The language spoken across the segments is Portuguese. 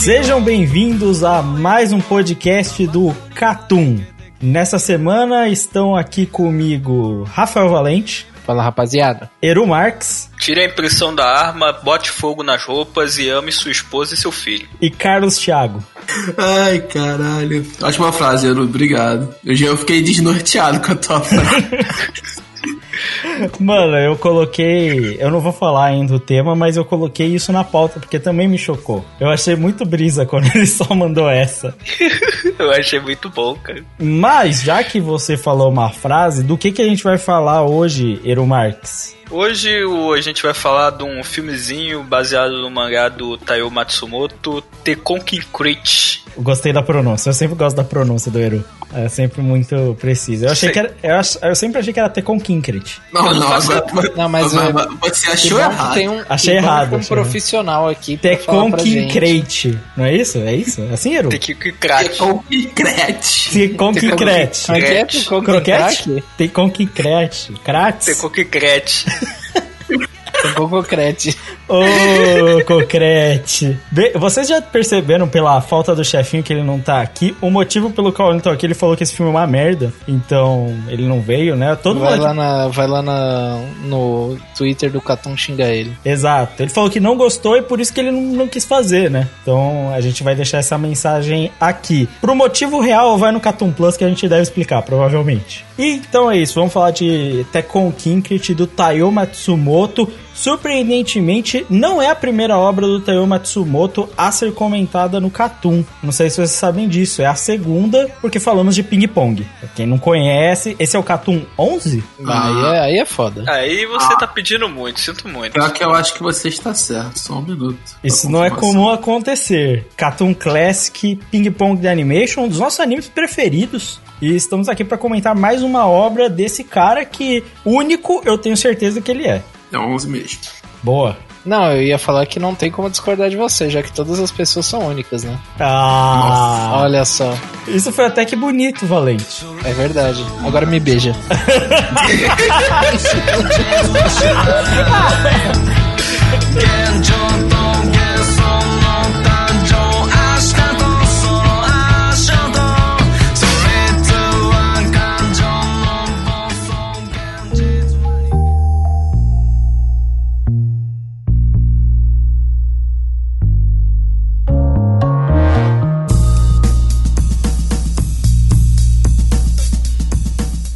Sejam bem-vindos a mais um podcast do Catum. Nessa semana estão aqui comigo Rafael Valente, Fala rapaziada. Eru Marques Tire a impressão da arma, bote fogo nas roupas e ame sua esposa e seu filho. e Carlos Thiago. Ai, caralho. Ótima frase, Eru. Obrigado. Eu já fiquei desnorteado com a tua frase. Mano, eu coloquei. Eu não vou falar ainda o tema, mas eu coloquei isso na pauta porque também me chocou. Eu achei muito brisa quando ele só mandou essa. Eu achei muito bom, cara. Mas, já que você falou uma frase, do que, que a gente vai falar hoje, Eru Marques? Hoje a gente vai falar de um filmezinho baseado no mangá do Taiyo Matsumoto, Tekonkin Crate. Gostei da pronúncia. Eu sempre gosto da pronúncia do Eru. É sempre muito preciso. Eu achei Sei. que era. Eu, ach- eu sempre achei que era Tecon Kinkrit. Não, não agora. Não, mas, mas- mas você achou errado. tem um, Achei errado, um achei profissional aqui pra Tecon falar pra gente. Kinkret. Não é isso? É isso? É assim, Eru? Tekonkin Crate. Com concrete. Tecon Kinkret. Como é é? Croquete. Tecon Croquete? Croquete? Tecon Kinkret. Kratz? Tekonkin Tecon Concrete. Ô, Concrete. Bem, Vocês já perceberam pela falta do chefinho que ele não tá aqui? O motivo pelo qual ele não tá aqui, ele falou que esse filme é uma merda. Então, ele não veio, né? Todo Vai mundo lá, na, vai lá na, no Twitter do Catum xingar ele. Exato. Ele falou que não gostou e por isso que ele não, não quis fazer, né? Então a gente vai deixar essa mensagem aqui. Pro motivo real, vai no Catum Plus que a gente deve explicar, provavelmente. E então é isso, vamos falar de Tekkon Kinkrit do Taiyo Matsumoto. Surpreendentemente, não é a primeira obra do Taiyo Matsumoto a ser comentada no Catum. Não sei se vocês sabem disso, é a segunda, porque falamos de Ping Pong. Pra quem não conhece, esse é o Catum 11? Aí, é, aí é foda. Aí você tá pedindo muito, sinto muito. Pior que eu acho que você está certo. Só um minuto. Isso Pra não é confirmação. comum acontecer. Cartoon Classic, Ping Pong de Animation, um dos nossos animes preferidos. E estamos aqui para comentar mais uma obra desse cara que, único, eu tenho certeza que ele é. É 11 mesmo. Boa. Não, eu ia falar que não tem como discordar de você, já que todas as pessoas são únicas, né? Ah, Olha só, isso foi até que bonito, Valente. é verdade. Agora me beija.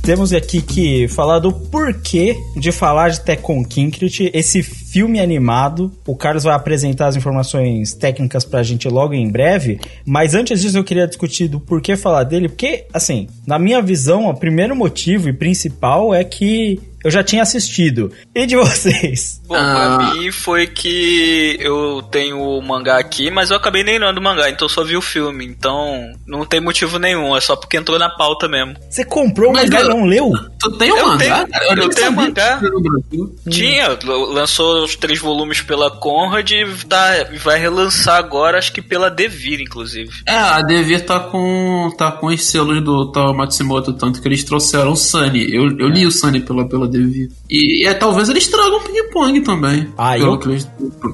Temos aqui que falar do porquê de falar de Tekkon Kinkrit, esse filme animado. O Carlos vai apresentar as informações técnicas pra gente logo em breve, mas antes disso eu queria discutir do porquê falar dele, porque, assim, na minha visão, o primeiro motivo e principal é que eu já tinha assistido. E de vocês? Bom, Ah. pra mim foi que eu tenho o mangá aqui, mas eu acabei nem lendo o mangá, então eu só vi o filme. Então não tem motivo nenhum, é só porque entrou na pauta mesmo. Você comprou o Mas mangá e eu- não leu? Tu tem um Eu mangá? tenho- cara? eu nem tenho sabia mangá. Brasil. Tinha, lançou os três volumes pela Conrad e tá, vai relançar agora, acho que pela Devir, inclusive. É, a Devir tá com, tá com os selos do Tao Matsumoto, tanto que eles trouxeram o Sunny. Eu, eu li o Sunny pela, pela Devir. E, é, talvez eles tragam ping-pong também. Ah, pelo, eu- que eles-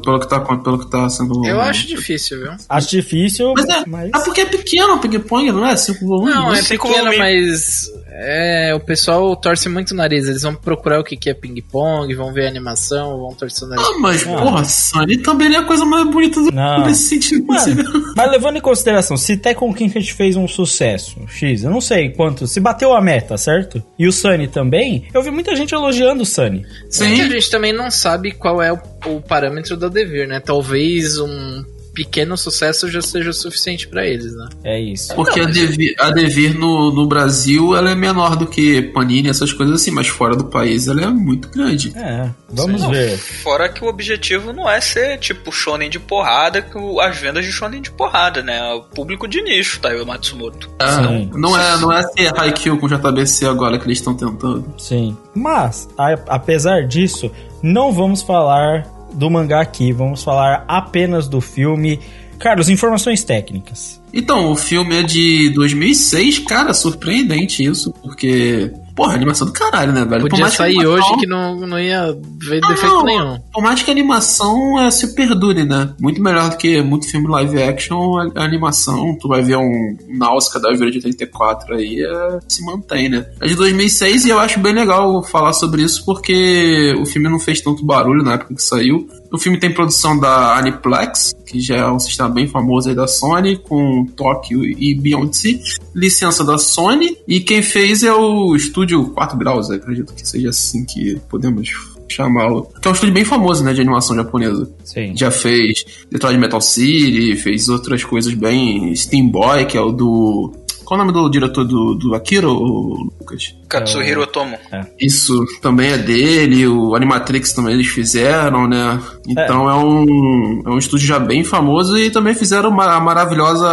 pelo, que tá, pelo que tá sendo. Eu acho difícil, viu? Acho difícil, Mas é, mas... é porque é pequeno o ping-pong, não é? Cinco volumes? Não, é pequeno, mas é, o pessoal torce muito o nariz. Eles vão procurar o que, que é ping-pong, vão ver a animação, vão torcer o nariz. Ah, mas, Ah. porra, Sunny também é a coisa mais bonita do Não. nesse sentido. Mano, possível. Mas levando em consideração, se Tekken Kinkert fez um sucesso, X, eu não sei quanto, se bateu a meta, certo? E o Sunny também, eu vi muita gente elogiando o Sunny. Sim. a gente também não sabe qual é o, o parâmetro da Devir, né? Talvez um pequeno sucesso já seja o suficiente para eles, né? É isso. Porque a Devir, a Devir no, no Brasil ela é menor do que Panini, essas coisas assim, mas fora do país ela é muito grande. É, vamos Não, ver. Fora que o objetivo não é ser tipo shonen de porrada, as vendas de shonen de porrada, né? O público de nicho, tá? O Matsumoto. Ah, não é, não é ser Haikyuu com JBC agora que eles estão tentando. Sim. Mas, a- apesar disso, não vamos falar do mangá aqui, vamos falar apenas do filme. Carlos, informações técnicas. Então, o filme é de 2006, cara, surpreendente isso, porque, porra, animação do caralho, né, velho? Podia que sair animação- hoje que não, não ia ver Ah, defeito não, nenhum. Por mais que a animação é, se perdure, né? Muito melhor do que muito filme live action, a, a animação, tu vai ver um Náusea da Vila de 84 aí, é, se mantém, né? É de 2006 e eu acho bem legal falar sobre isso porque o filme não fez tanto barulho na época que saiu. O filme tem produção da Aniplex, que já é um sistema bem famoso aí da Sony, com Tóquio e Beyoncé. Licença da Sony. E quem fez é o estúdio 4 Graus, acredito que seja assim que podemos chamá-lo. Que é um estúdio bem famoso, né, de animação japonesa. Sim. Já fez Detroit Metal City, fez outras coisas bem. Steam Boy, que é o do. Qual o nome do diretor do, do Akira, Lucas? Katsuhiro Otomo. Isso também é dele, o Animatrix também eles fizeram, né? Então é, um, é um estúdio já bem famoso e também fizeram uma, a maravilhosa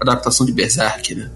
adaptação de Berserk, né?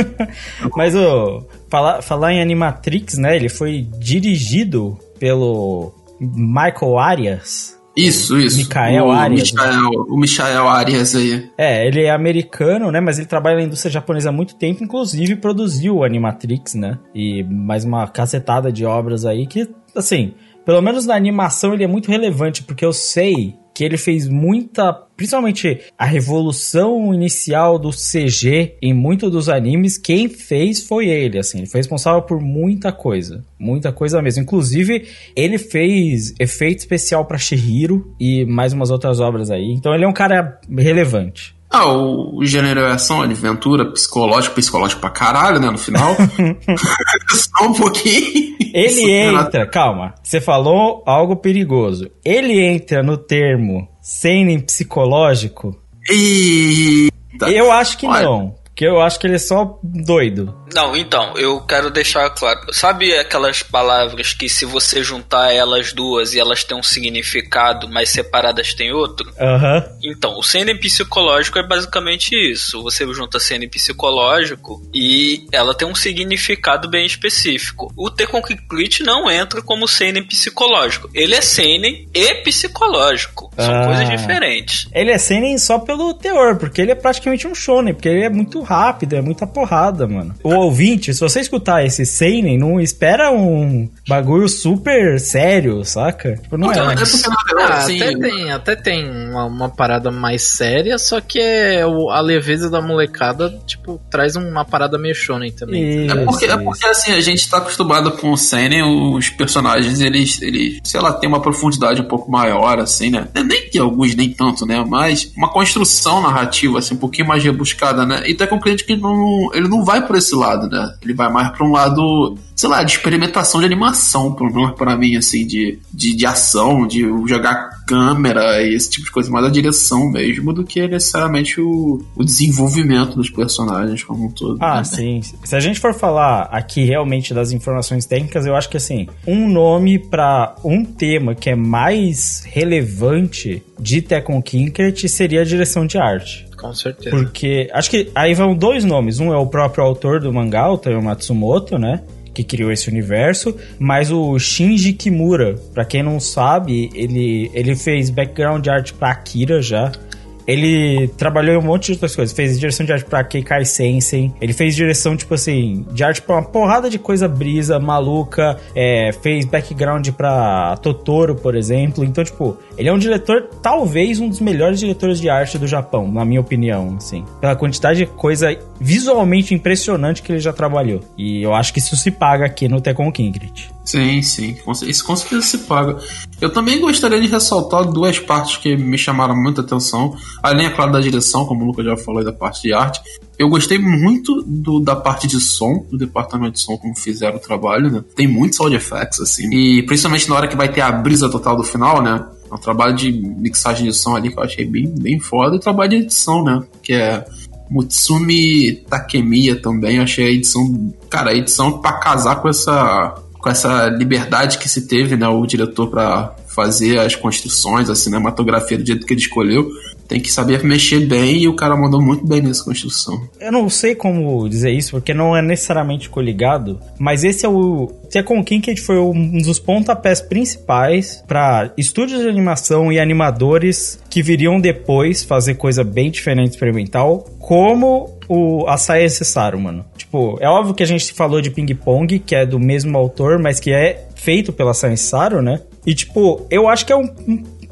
Mas o falar, falar em Animatrix, né? Ele foi dirigido pelo Michael Arias. Isso, isso. Michael o Arias. Michael, o Michael Arias aí. É, ele é americano, né? Mas ele trabalha na indústria japonesa há muito tempo, inclusive produziu o Animatrix, né? E mais uma cacetada de obras aí que, assim, pelo menos na animação ele é muito relevante, porque eu sei que ele fez muita, principalmente a revolução inicial do CG em muitos dos animes, quem fez foi ele, assim, ele foi responsável por muita coisa, muita coisa mesmo. Inclusive, ele fez efeito especial pra Shihiro e mais umas outras obras aí. Então ele é um cara relevante. Ah, o, gênero é ação, aventura, psicológico, psicológico pra caralho, né, no final. Só um pouquinho. Ele entra, calma, você falou algo perigoso. Ele entra no termo seinen psicológico? Eita. Eu acho que Olha. não. Porque eu acho que ele é só doido. Não, então, eu quero deixar claro. Sabe aquelas palavras que se você juntar elas duas e elas têm um significado, mas separadas têm outro? Aham. Então, o seinen psicológico é basicamente isso. Você junta seinen psicológico e ela tem um significado bem específico. O Tekken Complete não entra como seinen psicológico. Ele é seinen e psicológico. São Ah. coisas diferentes. Ele é seinen só pelo teor, porque ele é praticamente um shonen, porque ele é muito rápido, é muita porrada, mano. O ouvinte, se você escutar esse seinen, não espera um bagulho super sério, saca? Tipo, não Então, é. é porque, Ah, assim, até tem, até tem uma, uma parada mais séria, só que é o- a leveza da molecada, tipo, traz uma parada meio shonen também. Isso, É porque, é porque assim, a gente tá acostumado com o Seinen, os personagens, eles, eles, sei lá, tem uma profundidade um pouco maior, assim, né? Nem que alguns nem tanto, né? Mas uma construção narrativa, assim, um pouquinho mais rebuscada, né? E até com o cliente que não, ele não vai por esse lado, né? Ele vai mais pra um lado, sei lá, de experimentação de animação, pelo menos pra mim, assim, de, de, de ação, de jogar câmera e esse tipo de coisa, mais a direção mesmo, do que necessariamente o, o desenvolvimento dos personagens como um todo. Ah, né? sim. Se a gente for falar aqui realmente das informações técnicas, eu acho que assim, um nome pra um tema que é mais relevante de Tekken Kinkert seria a direção de arte. Com certeza. Porque acho que aí vão dois nomes. Um é o próprio autor do mangá, o Toyo Matsumoto, né? Que criou esse universo, mas o Shinji Kimura, pra quem não sabe, ele, ele fez background art pra Akira já. Ele trabalhou em um monte de outras coisas. Fez direção de arte pra Keikai Sensen. Ele fez direção, tipo assim, de arte pra uma porrada de coisa brisa, maluca. É, fez background pra Totoro, por exemplo. Então, tipo, ele é um diretor, talvez um dos melhores diretores de arte do Japão, na minha opinião, assim. Pela quantidade de coisa visualmente impressionante que ele já trabalhou. E eu acho que isso se paga aqui no Tekken Kinkrit. Sim, sim. Isso com certeza se paga. Eu também gostaria de ressaltar duas partes que me chamaram muita atenção. Além, é claro, da direção, como o Lucas já falou, da parte de arte. Eu gostei muito do, da parte de som, do departamento de som, como fizeram o trabalho, né? Tem muitos sound effects, assim. E principalmente na hora que vai ter a brisa total do final, né? É um trabalho de mixagem de som ali que eu achei bem, bem foda. E o trabalho de edição, né? Que é Mutsumi Takemiya também. Eu achei a edição. Cara, a edição pra casar com essa. Com essa liberdade que se teve, né? O diretor para fazer as construções, a cinematografia do jeito que ele escolheu tem que saber mexer bem e o cara mandou muito bem nessa construção. Eu não sei como dizer isso, porque não é necessariamente coligado, mas esse é o. Second Kinked foi um dos pontapés principais para estúdios de animação e animadores que viriam depois fazer coisa bem diferente experimental, como o Asahi Cesaro, mano. Tipo, é óbvio que a gente falou de Ping Pong, que é do mesmo autor, mas que é feito pela Asahi Cesaro, né? E, tipo, eu acho que é um,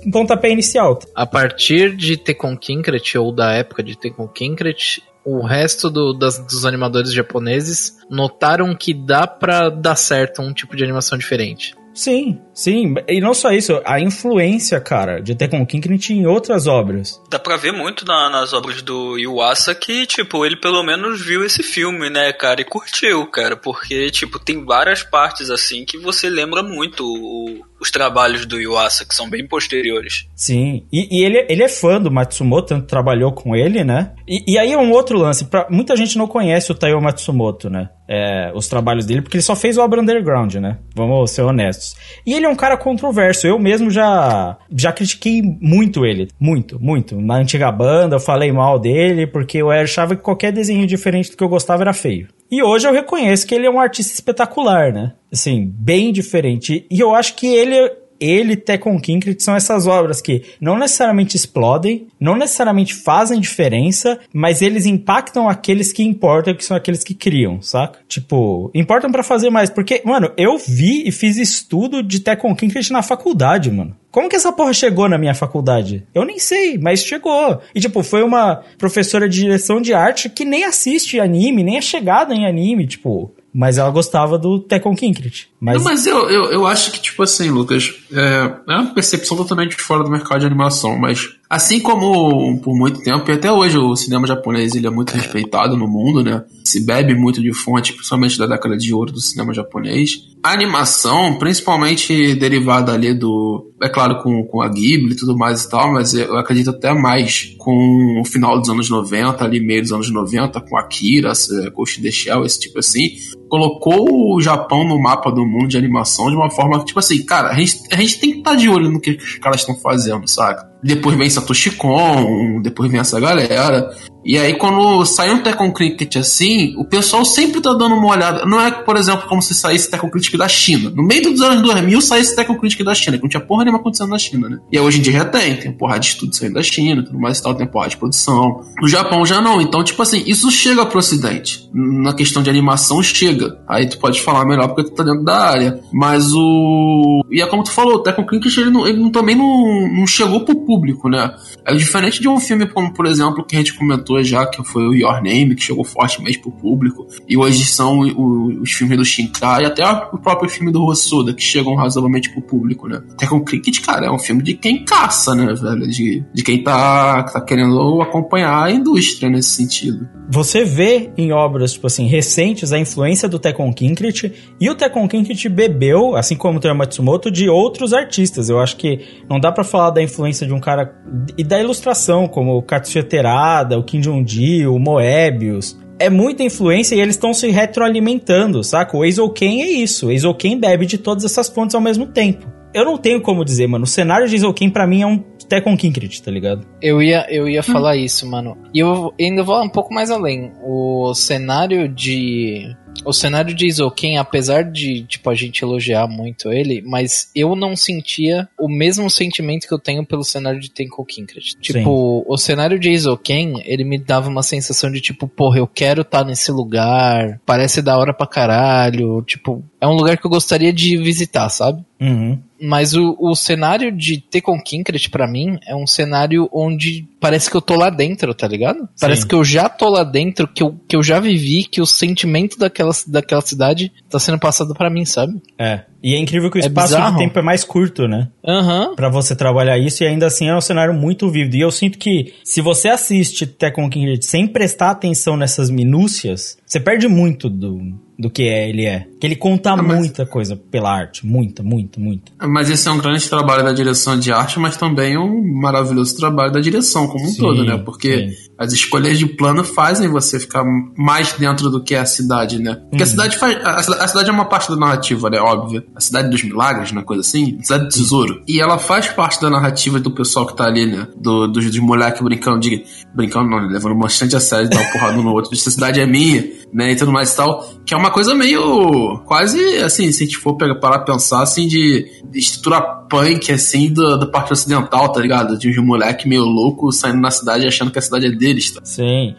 um pontapé inicial. A partir de Tekken Kinkret, ou da época de Tekken Kinkret, o resto do, das, dos animadores japoneses notaram que dá para dar certo um tipo de animação diferente. Sim, sim. E não só isso, a influência, cara, de Tekken Kinkrit em outras obras. Dá pra ver muito na, nas obras do Yuasa que, tipo, ele pelo menos viu esse filme, né, cara, e curtiu, cara, porque, tipo, tem várias partes, assim, que você lembra muito o, os trabalhos do Yuasa, que são bem posteriores. Sim, e, e, ele, ele é fã do Matsumoto, tanto trabalhou com ele, né? E, e aí é um outro lance, pra, muita gente não conhece o Taiyo Matsumoto, né? É, os trabalhos dele, porque ele só fez obra underground, né? Vamos ser honestos. E ele é um cara controverso. Eu mesmo já, já critiquei muito ele. Muito, muito. Na antiga banda, eu falei mal dele, porque eu achava que qualquer desenho diferente do que eu gostava era feio. E hoje eu reconheço que ele é um artista espetacular, né? Assim, bem diferente. E eu acho que ele ele e Tekken são essas obras que não necessariamente explodem, não necessariamente fazem diferença, mas eles impactam aqueles que importam, que são aqueles que criam, saca? Tipo, importam para fazer mais. Porque, mano, eu vi e fiz estudo de Tekken Kinkrit na faculdade, mano. Como que essa porra chegou na minha faculdade? Eu nem sei, mas chegou. E, tipo, foi uma professora de direção de arte que nem assiste anime, nem é chegada em anime, tipo. Mas ela gostava do Tekken Kinkrit. Mas... Não, mas eu, eu, eu acho que, tipo assim, Lucas, é, é uma percepção totalmente fora do mercado de animação, mas assim como por muito tempo, e até hoje o cinema japonês ele é muito respeitado no mundo, né? Se bebe muito de fonte, principalmente da década de ouro do cinema japonês. A animação, principalmente derivada ali do. É claro, com, com a Ghibli e tudo mais e tal, mas eu acredito até mais com o final dos anos 90, ali meio dos anos 90, com Akira, Ghost in the Shell, esse tipo assim colocou o Japão no mapa do mundo de animação de uma forma que, tipo assim, cara, a gente, a gente tem que estar tá de olho no que os caras estão fazendo, saca? Depois vem Satoshi Kon, depois vem essa galera. E aí, quando sai um Tekken Cricket assim, o pessoal sempre tá dando uma olhada. Não é, por exemplo, como se saísse Tekken Cricket da China. No meio dos anos 2000 saísse Tekken Cricket da China, que não tinha porra nenhuma acontecendo na China, né? E aí, hoje em dia já tem. Tem porra de estudo saindo da China, tudo mais e tal, tem porra de produção. No Japão já não. Então, tipo assim, isso chega pro ocidente. Na questão de animação, chega. Aí tu pode falar melhor porque tu tá dentro da área. Mas o. E é como tu falou, o Tekken Cricket ele, não, ele não, também não, não chegou pro público, né? É diferente de um filme como, por exemplo, que a gente comentou já, que foi o Your Name, que chegou fortemente pro público, e hoje são o, os filmes do Shinkai e até o próprio filme do Rossoda, que chegam razoavelmente pro público, né? Até com Cricket, cara, é um filme de quem caça, né, velho? De, de quem tá, tá querendo acompanhar a indústria nesse sentido. Você vê em obras, tipo assim, recentes a influência do Tekken Kinkrit, e o Tekken Kinkrit bebeu, assim como o Teru Matsumoto, de outros artistas. Eu acho que não dá para falar da influência de um cara e da ilustração, como o Katsuya Terada, o Kim Jong-ji, o Moebius. É muita influência e eles estão se retroalimentando, saca? O Eizouken é isso. O Eizouken bebe de todas essas fontes ao mesmo tempo. Eu não tenho como dizer, mano. O cenário de Eizouken pra mim é um Tekken Kinkrit, tá ligado? Eu ia, eu ia hum. falar isso, mano. E eu ainda vou um pouco mais além. O cenário de o cenário de Isoken, apesar de, tipo, a gente elogiar muito ele, mas eu não sentia o mesmo sentimento que eu tenho pelo cenário de Tenko Kinkret. Tipo, Sim. o cenário de Isoken, ele me dava uma sensação de, tipo, porra, eu quero estar tá nesse lugar, parece da hora pra caralho, tipo, é um lugar que eu gostaria de visitar, sabe? Uhum. Mas o, o cenário de Tekken Kinkret, pra mim, é um cenário onde parece que eu tô lá dentro, tá ligado? Parece que eu já tô lá dentro, que eu, que eu já vivi, que o sentimento daquela, daquela cidade tá sendo passado pra mim, sabe? É. E é incrível que o É espaço de bizarro. tempo é mais curto, né? Aham. Pra você trabalhar isso e ainda assim é um cenário muito vívido. E eu sinto que se você assiste Tekken King sem prestar atenção nessas minúcias, você perde muito do, do que é, ele é. Que ele conta mas- muita coisa pela arte. Muita, muita, muita. Mas esse é um grande trabalho da direção de arte, mas também um maravilhoso trabalho da direção como um Sim, todo, né? Porque sim. As escolhas de plano fazem você ficar mais dentro do que é a cidade, né? Porque Uhum. a cidade faz. A, a cidade é uma parte da narrativa, né? Óbvio. A cidade dos milagres, uma coisa assim. A cidade do tesouro. E ela faz parte da narrativa do pessoal que tá ali, né? Do, dos, dos moleques brincando de. Brincando não, né? levando bastante a sério, dar uma porrada um no outro. Essa cidade é minha, né? E tudo mais e tal. Que é uma coisa meio. Quase assim, se a gente for pegar, parar pensar, assim, de, de estrutura punk, assim, da, da parte ocidental, tá ligado? De uns moleque meio louco saindo na cidade achando que a cidade é deles, tá? Sim.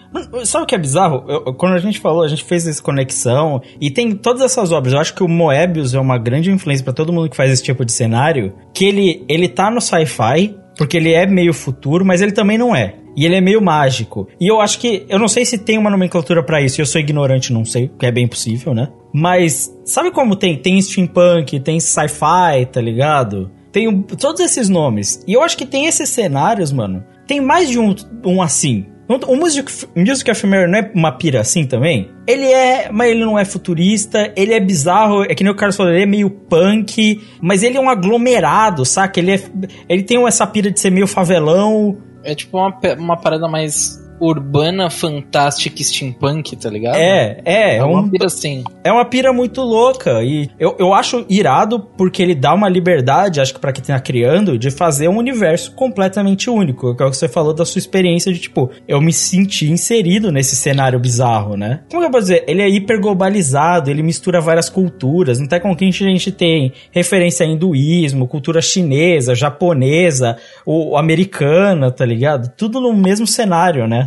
Sabe o que é bizarro? Eu- quando a gente falou, a gente fez essa conexão e tem todas essas obras. Eu acho que o Moebius é uma grande influência pra todo mundo que faz esse tipo de cenário. Que ele, ele tá no sci-fi, porque ele é meio futuro, mas ele também não é. E ele é meio mágico. E eu acho que. Eu não sei se tem uma nomenclatura pra isso. Eu sou ignorante, não sei, que é bem possível, né? Mas sabe como tem? Tem steampunk, tem sci-fi, tá ligado? Tem todos esses nomes. E eu acho que tem esses cenários, mano. Tem mais de um, um assim. O Music, Music of Mary não é uma pira assim também? Ele é, mas ele não é futurista, ele é bizarro, é que nem o Carlos falou, ele é meio punk, mas ele é um aglomerado, saca? Ele, é, ele tem essa pira de ser meio favelão. É tipo uma, uma parada mais urbana, fantástica, steampunk, tá ligado? É, é, é, É uma um, pira assim. é uma pira muito louca. E eu, eu acho irado porque ele dá uma liberdade, acho que pra quem tá criando, de fazer um universo completamente único. Que é o que você falou da sua experiência de, tipo, eu me senti inserido nesse cenário bizarro, né? Como que eu posso dizer? Ele é hiper globalizado, ele mistura várias culturas. No Tekken King a gente tem referência a hinduísmo, cultura chinesa, japonesa, o, o americana, tá ligado? Tudo no mesmo cenário, né?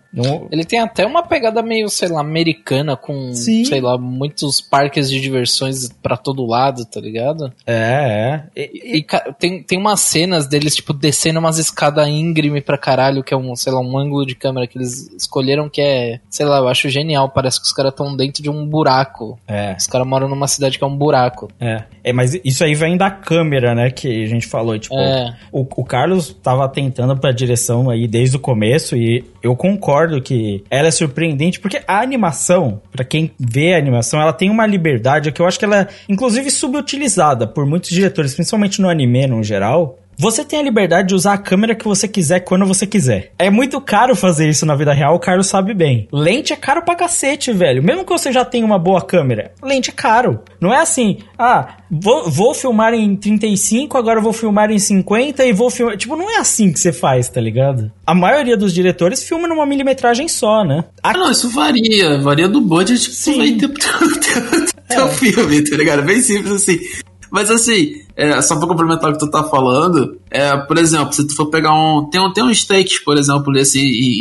Ele tem até uma pegada meio, sei lá, americana, com, Sim. sei lá, muitos parques de diversões pra todo lado, tá ligado? É, é. E- E ca- tem, tem umas cenas deles, tipo, descendo umas escadas íngreme pra caralho, que é um, sei lá, um ângulo de câmera que eles escolheram que é, sei lá, eu acho genial. Parece que os caras estão dentro de um buraco. é. Os caras moram numa cidade que é um buraco. É, é, mas isso aí vem da câmera, né, que a gente falou, tipo, É. o, o Carlos tava tentando pra direção aí desde o começo e eu concordo que ela é surpreendente, porque a animação, pra quem vê a animação, ela tem uma liberdade que eu acho que ela é, inclusive, subutilizada por muitos diretores, principalmente no anime no geral, você tem a liberdade de usar a câmera que você quiser quando você quiser. É muito caro fazer isso na vida real, o Carlos sabe bem. Lente é caro pra cacete, velho. Mesmo que você já tenha uma boa câmera, lente é caro. Não é assim, ah, vou, vou filmar em 35, agora vou filmar em 50 e vou filmar. Tipo, não é assim que você faz, tá ligado? A maioria dos diretores filma numa milimetragem só, né? Ah, não, isso varia. Varia do budget que tu vai ter pro teu, teu, teu filme, tá ligado? Bem simples assim. Mas assim, é, só pra complementar o que tu tá falando, é, por exemplo, se tu for pegar um. Tem, um, tem uns takes, por exemplo,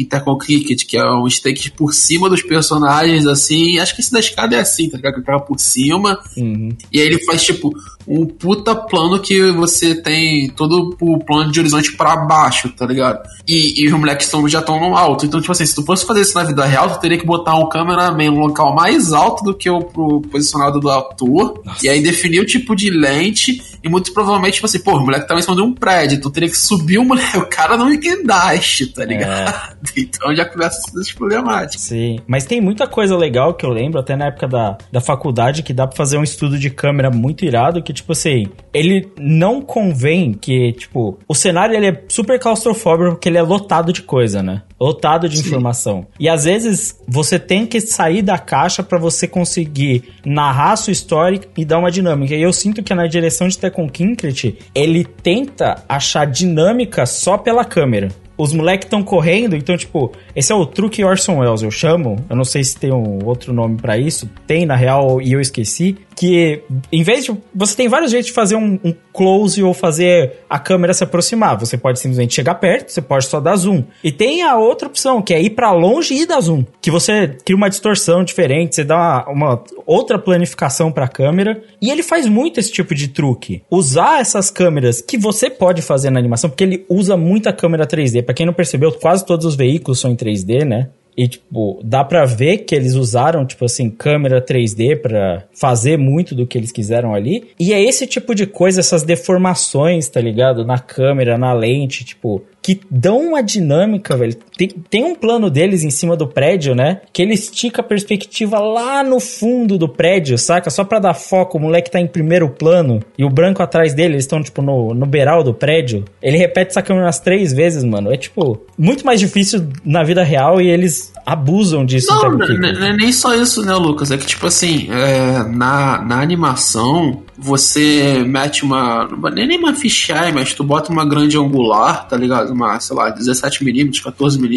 em Tekken Cricket, que é um take por cima dos personagens, assim. Acho que esse da escada é assim, tá ligado? Que por cima. Uhum. E aí ele faz, tipo, um puta plano que você tem todo o plano de horizonte pra baixo, tá ligado? E, e os moleques tão, já estão no alto. Então, tipo assim, se tu fosse fazer isso na vida real, tu teria que botar um cameraman no local mais alto do que o posicionado do ator. E aí definir o tipo de lente. E muito provavelmente, tipo assim, pô, o moleque tava em cima de um prédio. Então teria que subir o moleque. O cara não guindaste, tá ligado? Então já começa essas problemáticas. Sim, mas tem muita coisa legal que eu lembro, até na época da, da faculdade, que dá pra fazer um estudo de câmera muito irado, que, tipo assim, ele não convém que, tipo, o cenário ele é super claustrofóbico porque ele é lotado de coisa, né? Lotado de informação. E às vezes você tem que sair da caixa pra você conseguir narrar a sua história e dar uma dinâmica. E eu sinto que na direção de Tekken Kinkret, ele tenta achar dinâmica só pela câmera os moleques estão correndo, então, tipo, esse é o truque Orson Welles, eu chamo. Eu não sei se tem um outro nome pra isso. Tem, na real, e eu esqueci. Que em vez de. Você tem vários jeitos de fazer um, um, close ou fazer a câmera se aproximar. Você pode simplesmente chegar perto, você pode só dar zoom. E tem a outra opção, que é ir para longe e dar zoom. Que você cria uma distorção diferente, você dá uma, uma outra planificação para a câmera. E ele faz muito esse tipo de truque. Usar essas câmeras que você pode fazer na animação, porque ele usa muita câmera 3D. Para quem não percebeu, quase todos os veículos são em 3D, né? E, tipo, dá pra ver que eles usaram, tipo assim, câmera 3D para fazer muito do que eles quiseram ali. E é esse tipo de coisa, essas deformações, tá ligado? Na câmera, na lente, tipo, que dão uma dinâmica, velho. Tem, tem um plano deles em cima do prédio, né? Que ele estica a perspectiva lá no fundo do prédio, saca? Só pra dar foco, o moleque tá em primeiro plano e o branco atrás dele, eles estão, tipo, no, no beiral do prédio. Ele repete essa câmera umas três vezes, mano. É, tipo, muito mais difícil na vida real e eles abusam disso. Não, não é nem só isso, né, Lucas? É que, tipo assim, é, na, na animação, você mete uma. Nem, nem uma fisheye, mas tu bota uma grande angular, tá ligado? Uma, sei lá, 17mm, 14mm.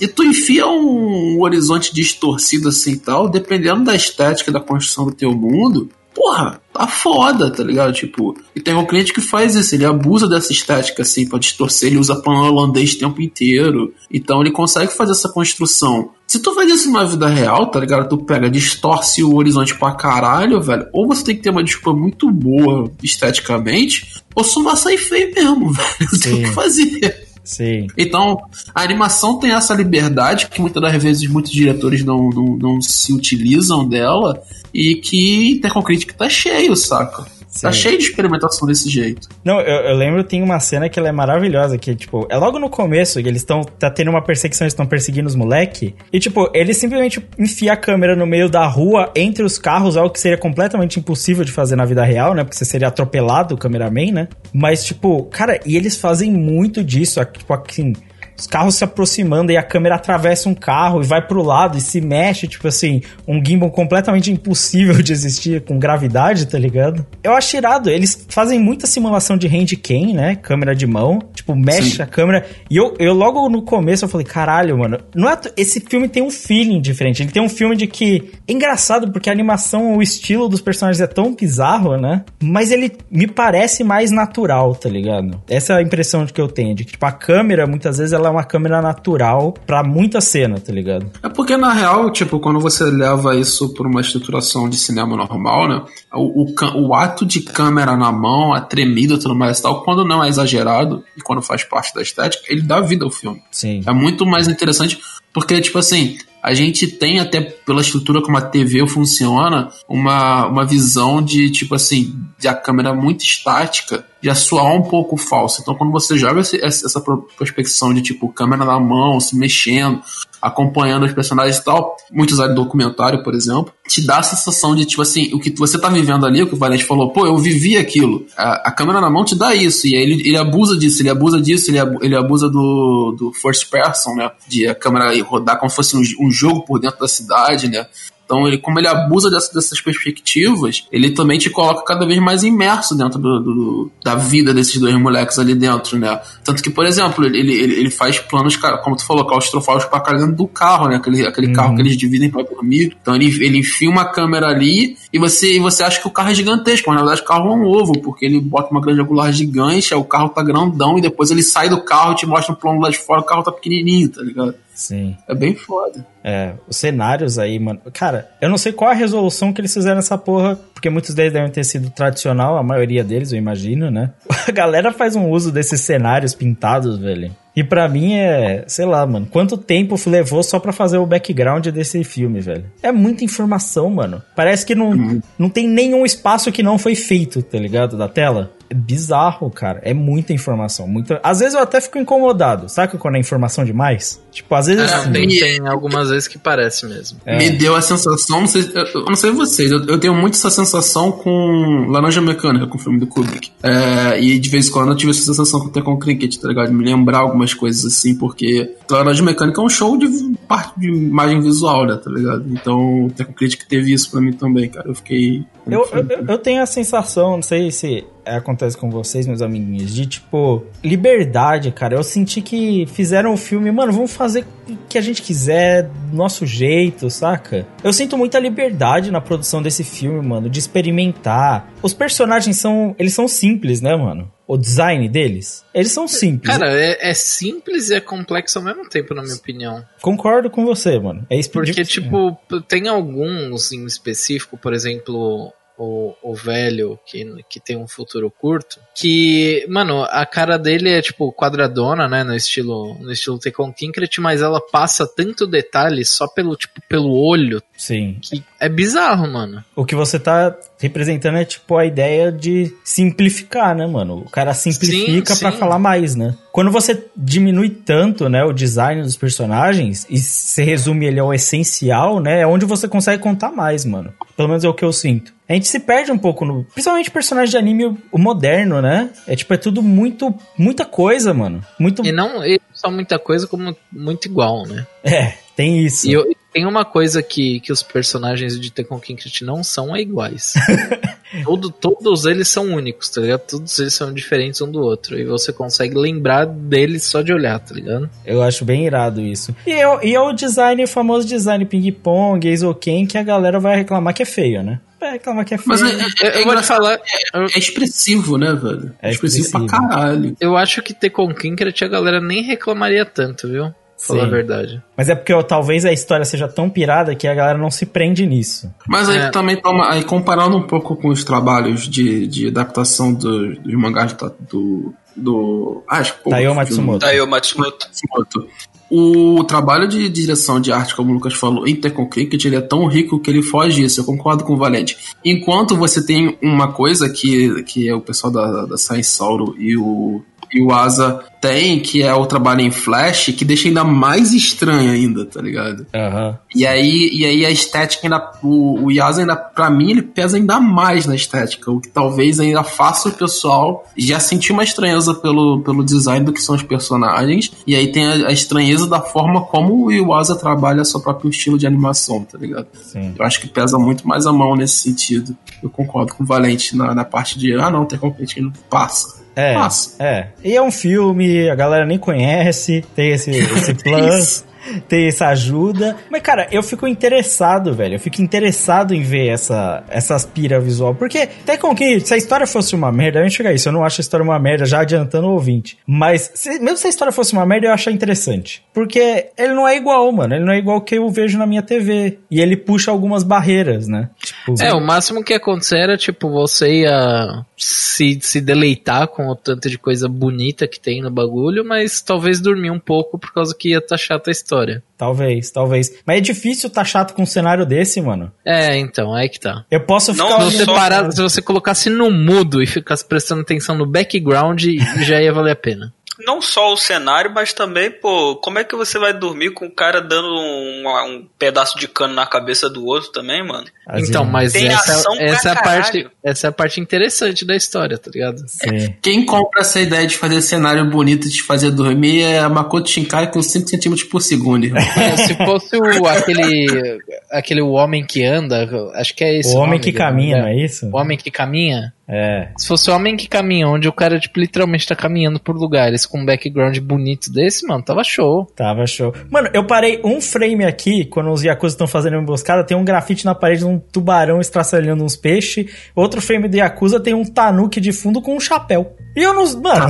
E tu enfia um horizonte distorcido assim e tal, dependendo da estética da construção do teu mundo, porra, tá foda, tá ligado? Tipo, e tem um cliente que faz isso, ele abusa dessa estética assim pra distorcer, ele usa plano holandês o tempo inteiro. Então ele consegue fazer essa construção. Se tu faz isso na vida real, tá ligado? Tu pega, distorce o horizonte pra caralho, velho. Ou você tem que ter uma desculpa muito boa esteticamente, ou só vai sair feio mesmo, velho. Não tem o que fazer. Sim. Então, a animação tem essa liberdade que muitas das vezes muitos diretores não, não, não se utilizam dela e que Interconcrítica tá cheio, saca? Sim. Tá cheio de experimentação desse jeito. Não, eu, eu lembro, tem uma cena que ela é maravilhosa, que, tipo, é logo no começo, que eles estão tá tendo uma perseguição, eles estão perseguindo os moleque, e, tipo, ele simplesmente enfia a câmera no meio da rua, entre os carros, algo que seria completamente impossível de fazer na vida real, né, porque você seria atropelado, o cameraman, né, mas, tipo, cara, e eles fazem muito disso, tipo, assim os carros se aproximando e a câmera atravessa um carro e vai pro lado e se mexe, tipo assim, um gimbal completamente impossível de existir com gravidade, tá ligado? Eu acho irado, eles fazem muita simulação de handcam, né? Câmera de mão, tipo, mexe Sim. a câmera. E eu, eu logo no começo eu falei, caralho, mano, não é, esse filme tem um feeling diferente. Ele tem um filme de que é engraçado porque a animação, o estilo dos personagens é tão bizarro, né? Mas ele me parece mais natural, tá ligado? Essa é a impressão que eu tenho, de que tipo a câmera muitas vezes ela é uma câmera natural para muita cena, tá ligado? É porque, na real, tipo, quando você leva isso pra uma estruturação de cinema normal, né? O, o, o ato de câmera na mão, a tremida e tudo mais e tal, quando não é exagerado e quando faz parte da estética, ele dá vida ao filme. Sim. É muito mais interessante porque, tipo assim, a gente tem até pela estrutura como a TV funciona, uma, uma visão de, tipo assim, de a câmera muito estática já soar um pouco falsa. Então, quando você joga esse, essa prospecção de, tipo, câmera na mão, se mexendo, acompanhando os personagens e tal, muitos usam documentário, por exemplo, te dá a sensação de, tipo assim, o que você tá vivendo ali, o que o Valente falou, pô, eu vivi aquilo. A, a câmera na mão te dá isso, e aí ele, ele abusa disso, ele abusa disso, ele, ele abusa do, do first person, né? De a câmera rodar como se fosse um, um jogo por dentro da cidade, né? Então, ele, como ele abusa dessa, dessas perspectivas, ele também te coloca cada vez mais imerso dentro do, do, da vida desses dois moleques ali dentro, né? Tanto que, por exemplo, ele, ele, ele faz planos, cara, como tu falou, claustrofóbicos pra cara dentro do carro, né? Aquele, aquele uhum. carro que eles dividem pra dormir. Então, ele, ele enfia uma câmera ali e você, e você acha que o carro é gigantesco, mas na verdade o carro é um ovo, porque ele bota uma grande angular gigante, o carro tá grandão e depois ele sai do carro e te mostra um plano lá de fora, o carro tá pequenininho, tá ligado? Sim. É bem foda. É, os cenários aí, mano. Cara, eu não sei qual a resolução que eles fizeram nessa porra, porque muitos deles devem ter sido tradicional, a maioria deles, eu imagino, né? A galera faz um uso desses cenários pintados, velho. E para mim é, sei lá, mano, quanto tempo levou só para fazer o background desse filme, velho? É muita informação, mano. Parece que não, uhum. não tem nenhum espaço que não foi feito, tá ligado? Da tela. É bizarro, cara. É muita informação. Muita... Às vezes eu até fico incomodado. Sabe quando é informação demais? Tipo, às vezes. É, tem, tem, algumas vezes que parece mesmo. É. Me deu a sensação, não sei, eu não sei vocês, eu, eu, tenho muito essa sensação com Laranja Mecânica, com o filme do Kubrick. É, e de vez em quando eu tive essa sensação com o com Cricket, tá ligado? Me lembrar algumas coisas assim, porque Laranja Mecânica é um show de parte de imagem visual, né, tá ligado? Então, o Teco Critic teve isso pra mim também, cara. Eu fiquei. Eu, eu, eu tenho a sensação, não sei se acontece com vocês, meus amiguinhos, de tipo, liberdade, cara. Eu senti que fizeram o filme, mano, vamos fazer o que a gente quiser, do nosso jeito, saca? Eu sinto muita liberdade na produção desse filme, mano, de experimentar. Os personagens são, eles são simples, né, mano? O design deles, eles são simples. Cara, é, é simples e é complexo ao mesmo tempo, na minha opinião. Concordo com você, mano. É isso Porque, tipo, tem alguns em específico, por exemplo, o, o velho que, que tem um futuro curto, que, mano, a cara dele é tipo quadradona, né, no estilo no estilo Tekken Kinkret, mas ela passa tanto detalhe só pelo tipo pelo olho. Sim. Que é bizarro, mano. O que você tá representando é tipo a ideia de simplificar, né, mano? O cara simplifica para falar mais, né? Quando você diminui tanto, né, o design dos personagens e se resume ele ao essencial, né, é onde você consegue contar mais, mano. Pelo menos é o que eu sinto. A gente se perde um pouco no, principalmente personagem de anime moderno, né? É tipo é tudo muito muita coisa, mano. Muito E não e só muita coisa como muito igual, né? É, tem isso. E eu, tem uma coisa que, que os personagens de Tekken Kinkrit não são iguais. Todo, todos eles são únicos, tá ligado? Todos eles são diferentes um do outro. E você consegue lembrar deles só de olhar, tá ligado? Eu acho bem irado isso. E é, e é o design, o famoso design ping-pong, Eizoken, que a galera vai reclamar que é feio, né? Vai reclamar que é feio. Mas é, é, é, eu falar, é, expressivo, né, velho? É expressivo, expressivo pra caralho. Eu acho que Tekken Kinkret a galera nem reclamaria tanto, viu? Falar a verdade. Mas é porque ó, talvez a história seja tão pirada que a galera não se prende nisso. Mas aí é. também toma. Aí comparando um pouco com os trabalhos de, de adaptação do, dos mangás do. do ah, acho que. Taiyo Matsumoto. Taiyo Matsumoto. Matsumoto. O trabalho de direção de arte, como o Lucas falou, em Tekken Cricket, ele é tão rico que ele foge disso. Eu concordo com o Valente. Enquanto você tem uma coisa que, que é o pessoal da, da Science Sauro e o e o Asa tem, que é o trabalho em Flash, que deixa ainda mais estranho ainda, tá ligado? Uhum. E aí, e aí a estética ainda. O, o Yasa ainda, pra mim, ele pesa ainda mais na estética, o que talvez ainda faça o pessoal já sentir uma estranheza pelo, pelo design do que são os personagens. E aí tem a, a estranheza da forma como o Iwasa trabalha seu próprio estilo de animação, tá ligado? Sim. Eu acho que pesa muito mais a mão nesse sentido. Eu concordo com o Valente na, na parte de, ah não, tem competindo, passa. É, é. E é um filme, a galera nem conhece, tem esse, esse plus ter essa ajuda. Mas, cara, eu fico interessado, velho. Eu fico interessado em ver essa, essa aspira visual. Porque, até com que, se a história fosse uma merda, eu enxergar isso. Eu não acho a história uma merda, já adiantando o ouvinte. Mas, se, mesmo se a história fosse uma merda, eu acho interessante. Porque ele não é igual, mano. Ele não é igual o que eu vejo na minha TV. E ele puxa algumas barreiras, né? Tipo, é, o máximo que ia acontecer era, tipo, você ia se, se deleitar com o tanto de coisa bonita que tem no bagulho, mas talvez dormir um pouco por causa que ia estar tá chata a história. Talvez, talvez. Mas é difícil tá chato com um cenário desse, mano. É, então, aí que tá. Eu posso ficar. Não, se, você parar, se você colocasse no mudo e ficasse prestando atenção no background, já ia valer a pena não só o cenário, mas também, pô, como é que você vai dormir com o cara dando um, um pedaço de cano na cabeça do outro também, mano? Então, mas Tem essa, essa é a parte, essa é a parte interessante da história, tá ligado? Sim. Quem compra essa ideia de fazer cenário bonito de te fazer dormir é a Makoto Shinkai com 5 centímetros por segundo. É, se fosse o, aquele aquele o homem que anda, acho que é esse. O homem que caminha, não é isso? O homem que caminha. É. Se fosse o homem que caminha, onde o cara, tipo, literalmente tá caminhando por lugares com um background bonito desse, mano, tava show. Tava show. Mano, eu parei um frame aqui, quando os Yakuza estão fazendo uma emboscada, tem um grafite na parede de um tubarão estraçalhando uns peixes. Outro frame do Yakuza tem um tanuki de fundo com um chapéu. E eu não. Mano.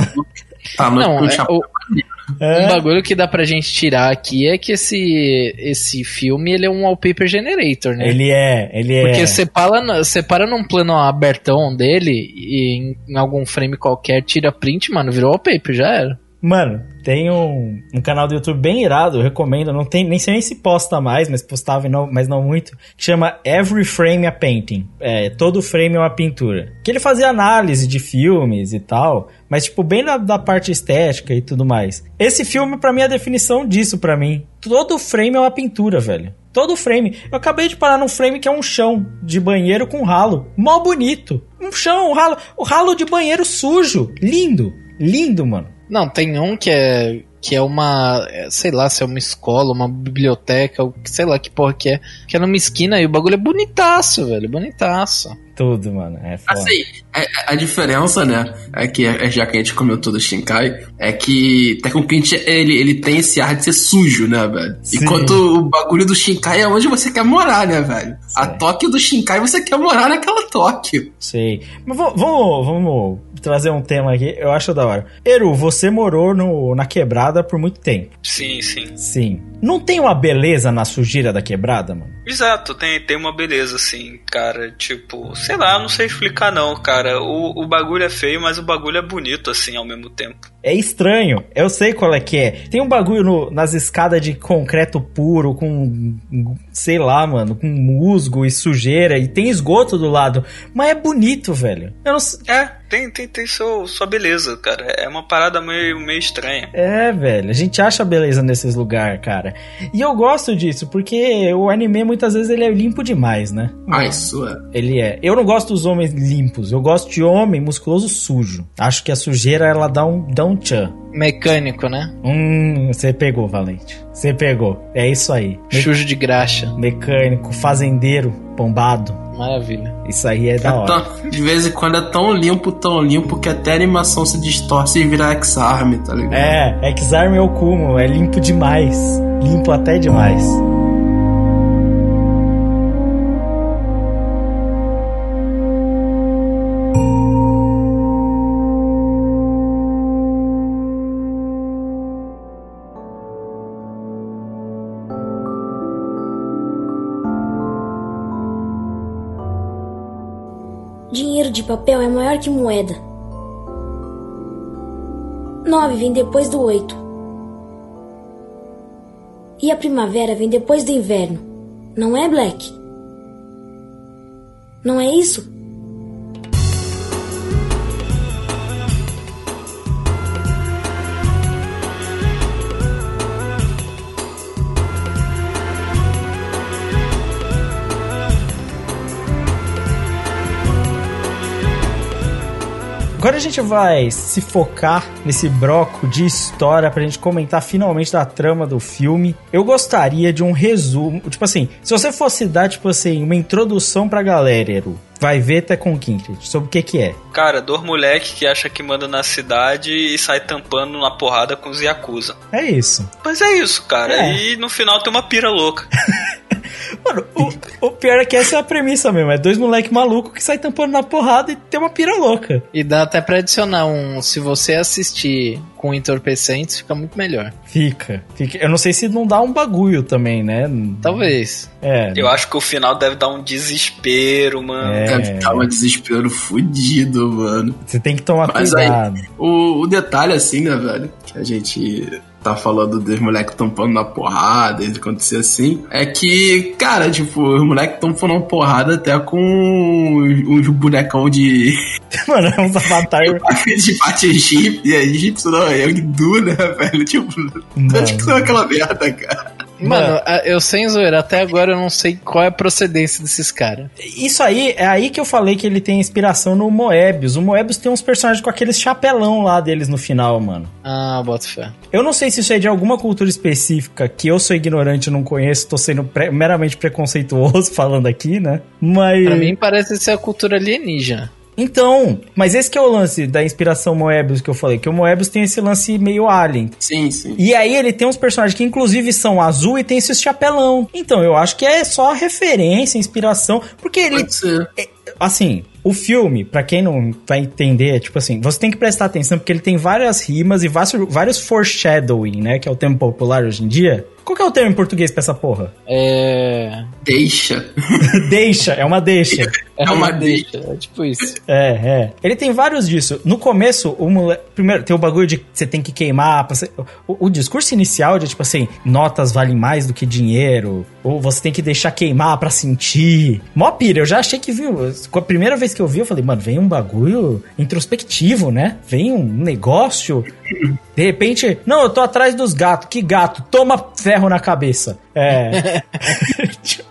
Tanuki não, com é. O, é. Um bagulho que dá pra gente tirar aqui é que esse, esse filme ele é um wallpaper generator, né? Ele é, ele é. Porque você para, você para num plano abertão dele e em, em algum frame qualquer tira print, mano, virou wallpaper, já era. Mano, tem um, um canal do YouTube bem irado, eu recomendo, não tem, nem sei nem se posta mais, mas postava, não, mas não muito, que chama Every Frame a Painting. É, todo frame é uma pintura. Que ele fazia análise de filmes e tal, mas tipo, bem da, parte estética e tudo mais. Esse filme, para mim, é a definição disso para mim. Todo frame é uma pintura, velho. Todo frame. Eu acabei de parar num frame que é um chão de banheiro com ralo. Mó bonito. Um chão, um ralo. O ralo de banheiro sujo. Lindo. Lindo, mano. Não, tem um que é que é uma, é, sei lá, se é uma escola, uma biblioteca, ou sei lá que porra que é, que é numa esquina e o bagulho é bonitaço, velho, bonitaço. Tudo, mano. É foda. Assim, é- a diferença, né, é que, é, já que a gente comentou do Shinkai, é que Tekken Quint, ele, ele tem esse ar de ser sujo, né, velho? Sim. Enquanto o bagulho do Shinkai é onde você quer morar, né, velho? A Sim. Tóquio do Shinkai, você quer morar naquela Tóquio. Sei. Mas va- vamos, vamos trazer um tema aqui, eu acho da hora. Eru, você morou no, na quebrada por muito tempo. Sim, sim. Sim. Não tem uma beleza na sujeira da quebrada, mano? Exato, tem, tem uma beleza, assim, cara. Tipo, sei lá, não sei explicar não, cara. O, o bagulho é feio, mas o bagulho é bonito, assim, ao mesmo tempo. É estranho. Eu sei qual é que é. Tem um bagulho no- nas escadas de concreto puro, com. sei lá, mano, com musgo e sujeira, e tem esgoto do lado. Mas é bonito, velho. Eu não sei. É, tem, tem, tem seu, sua beleza, cara. É uma parada meio, meio estranha. É, velho, a gente acha beleza nesses lugares, cara. E eu gosto disso, porque o anime muitas vezes ele é limpo demais, né? Ah, isso é. Ele é. Eu não gosto dos homens limpos, eu gosto de homem musculoso sujo. Acho que a sujeira ela dá um, dá um tchan. Mecânico, né? Hum, você pegou, Valente. Você pegou. É isso aí. Me- Chujo de graxa. Mecânico, fazendeiro, bombado. Maravilha. Isso aí é da É hora. tão- de vez em quando é tão limpo, tão limpo, que até a animação se distorce e vira X-Arm, tá ligado? É, X-Arm é o cúmulo, é limpo demais. Limpo até demais. De papel é maior que moeda. Nove vem depois do oito. E a primavera vem depois do inverno. Não é, Black? Não é isso? Agora a gente vai se focar nesse broco de história pra gente comentar finalmente da trama do filme. Eu gostaria de um resumo, tipo assim, se você fosse dar, tipo assim, uma introdução pra galera, Eru, vai ver Tekken Kindred, sobre o que que é. Cara, dois moleque que acha que manda na cidade e sai tampando na porrada com os Yakuza. É isso. Mas é isso, cara. É. E no final tem uma pira louca. Mano, o, o pior é que essa é a premissa mesmo, é dois moleque maluco que sai tampando na porrada e tem uma pira louca. E dá até pra adicionar um. Se você assistir com entorpecentes, fica muito melhor. Fica, fica. Eu não sei se não dá um bagulho também, né? Talvez. É. Eu acho que o final deve dar um desespero, mano. É. Deve estar um desespero fudido, mano. Você tem que tomar Mas aí- cuidado. O, o detalhe, assim, né, velho, que a gente tá falando dos moleques tampando na porrada, e acontecer assim, é que, cara, tipo, os moleques tampando na porrada até com uns, uns bonecão de, Mano, é uns avatares. de parte egípcia, egípcio não, é hindu, né, velho? Tipo, acho que são aquela merda, cara. Mano, eu sem zoeira, até agora eu não sei qual é a procedência desses caras. Isso aí, é aí que eu falei que ele tem inspiração no Moebius. O Moebius tem uns personagens com aqueles chapelão lá deles no final, mano. Ah, bota fé. Eu não sei se isso é de alguma cultura específica que eu sou ignorante e não conheço, tô sendo pre- meramente preconceituoso falando aqui, né? Mas. Pra mim parece ser a cultura alienígena. Então, mas esse que é o lance da inspiração Moebius que eu falei, que o Moebius tem esse lance meio alien. Sim, sim. E aí ele tem uns personagens que inclusive são azul e tem esses chapelão. Então, eu acho que é só referência, inspiração, porque ele Pode ser. assim, o filme, pra quem não vai entender, é tipo assim, você tem que prestar atenção porque ele tem várias rimas e vários, vários foreshadowing, né, que é o termo popular hoje em dia. Qual que é o termo em português pra essa porra? É. Deixa. deixa, é uma deixa. É É uma deixa. É tipo isso. É, é. Ele tem vários disso. No começo, o moleque. Primeiro, tem o bagulho de que você tem que queimar. O, o discurso inicial de tipo assim: notas valem mais do que dinheiro. Ou você tem que deixar queimar pra sentir. Mó pira, eu já achei que viu. Com a primeira vez que eu vi, eu falei, mano, vem um bagulho introspectivo, né? Vem um negócio. De repente, não, eu tô atrás dos gatos. Que gato? Toma ferro na cabeça. É. tipo,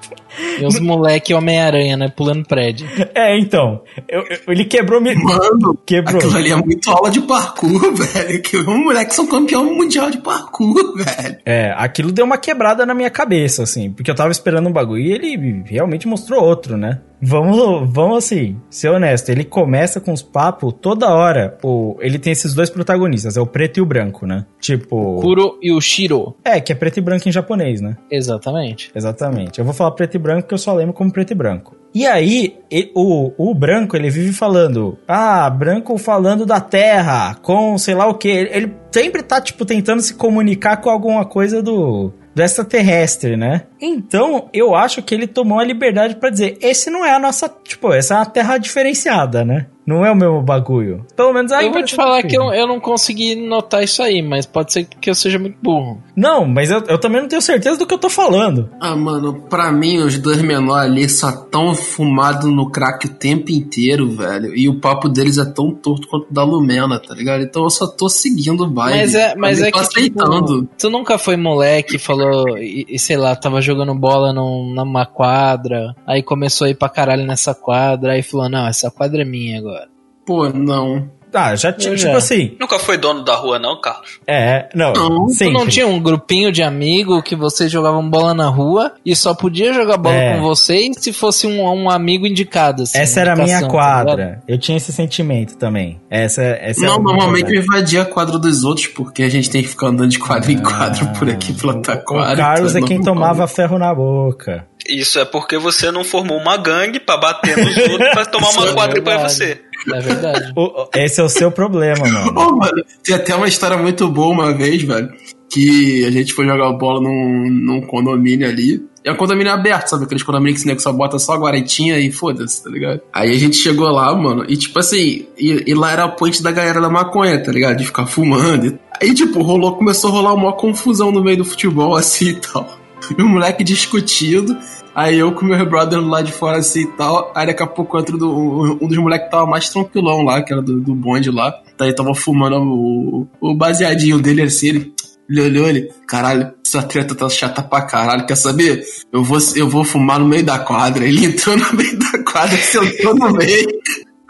E os moleque Homem-Aranha, né? Pulando prédio. É, então. eu- eu- ele quebrou. Me... Mano, Quebrou. aquilo ali é muito aula de parkour, velho. Que um moleque são campeão mundial de parkour, velho. É, aquilo deu uma quebrada na minha cabeça, assim, porque eu tava esperando um bagulho e ele realmente mostrou outro, né? Vamos, vamos assim, ser honesto, ele começa com os papos toda hora. O, ele tem esses dois protagonistas, é o preto e o branco, né? Tipo. Kuro e o Shiro. É, que é preto e branco em japonês, né? Exatamente. Exatamente. Eu vou falar preto e branco porque eu só lembro como preto e branco. E aí, o, o branco, ele vive falando, ah, branco falando da terra, com sei lá o que. Ele sempre tá, tipo, tentando se comunicar com alguma coisa do, do extraterrestre, né? Então, eu acho que ele tomou a liberdade pra dizer, esse não é a nossa, tipo, essa é uma terra diferenciada, né? Não é o mesmo bagulho. Pelo menos aí eu vou te falar que eu, eu não consegui notar isso aí, mas pode ser que eu seja muito burro. Não, mas eu, eu também não tenho certeza do que eu tô falando. Ah, mano, pra mim, os dois menores ali só tão fumados no crack o tempo inteiro, velho. E o papo deles é tão torto quanto o da Lumena, tá ligado? Então eu só tô seguindo o baile. Mas é, mas Eu é tô que aceitando. tipo, tu nunca foi moleque, falou e, e sei lá, tava jogando bola num, numa quadra, aí começou a ir pra caralho nessa quadra, aí falou, não, essa quadra é minha agora. Pô, não. Ah, já, ti- Eu tipo já. assim, Nunca foi dono da rua, não, Carlos? é, não, Não, sempre. não tinha um grupinho de amigo que vocês jogavam bola na rua e só podia jogar bola É. com vocês se fosse um, um amigo indicado. assim, Essa era a minha tá quadra. eu tinha esse sentimento também. Essa, essa Não, a minha normalmente eu invadia a quadra dos outros, porque a gente tem que ficar andando de quadro em quadro por aqui pela tua Ah, O. Carlos é então quem não- tomava ferro na boca. Isso é porque você não formou uma gangue pra bater nos outros pra tomar uma é quadra pra você. É verdade. Esse é o seu problema, mano. Ô, mano, tem até uma história muito boa uma vez, velho, que a gente foi jogar bola num, num condomínio ali. É um condomínio aberto, sabe? Aqueles condomínios que esse nego só bota só a guaretinha e foda-se, tá ligado? Aí a gente chegou lá, mano, e tipo assim, e, e lá era o point da galera da maconha, tá ligado? De ficar fumando. E, aí, tipo, rolou, começou a rolar uma confusão no meio do futebol, assim e tal. E o moleque discutindo. Aí eu com meu brother lá de fora assim e tal. Aí daqui a pouco entra do, um dos moleques que tava mais tranquilão lá, que era do, do bonde lá. Daí tava fumando o, o baseadinho dele assim. Ele, ele olhou ele, caralho, essa treta tá chata pra caralho. Quer saber? Eu vou, eu vou fumar no meio da quadra. Ele entrou no meio da quadra, sentou no meio.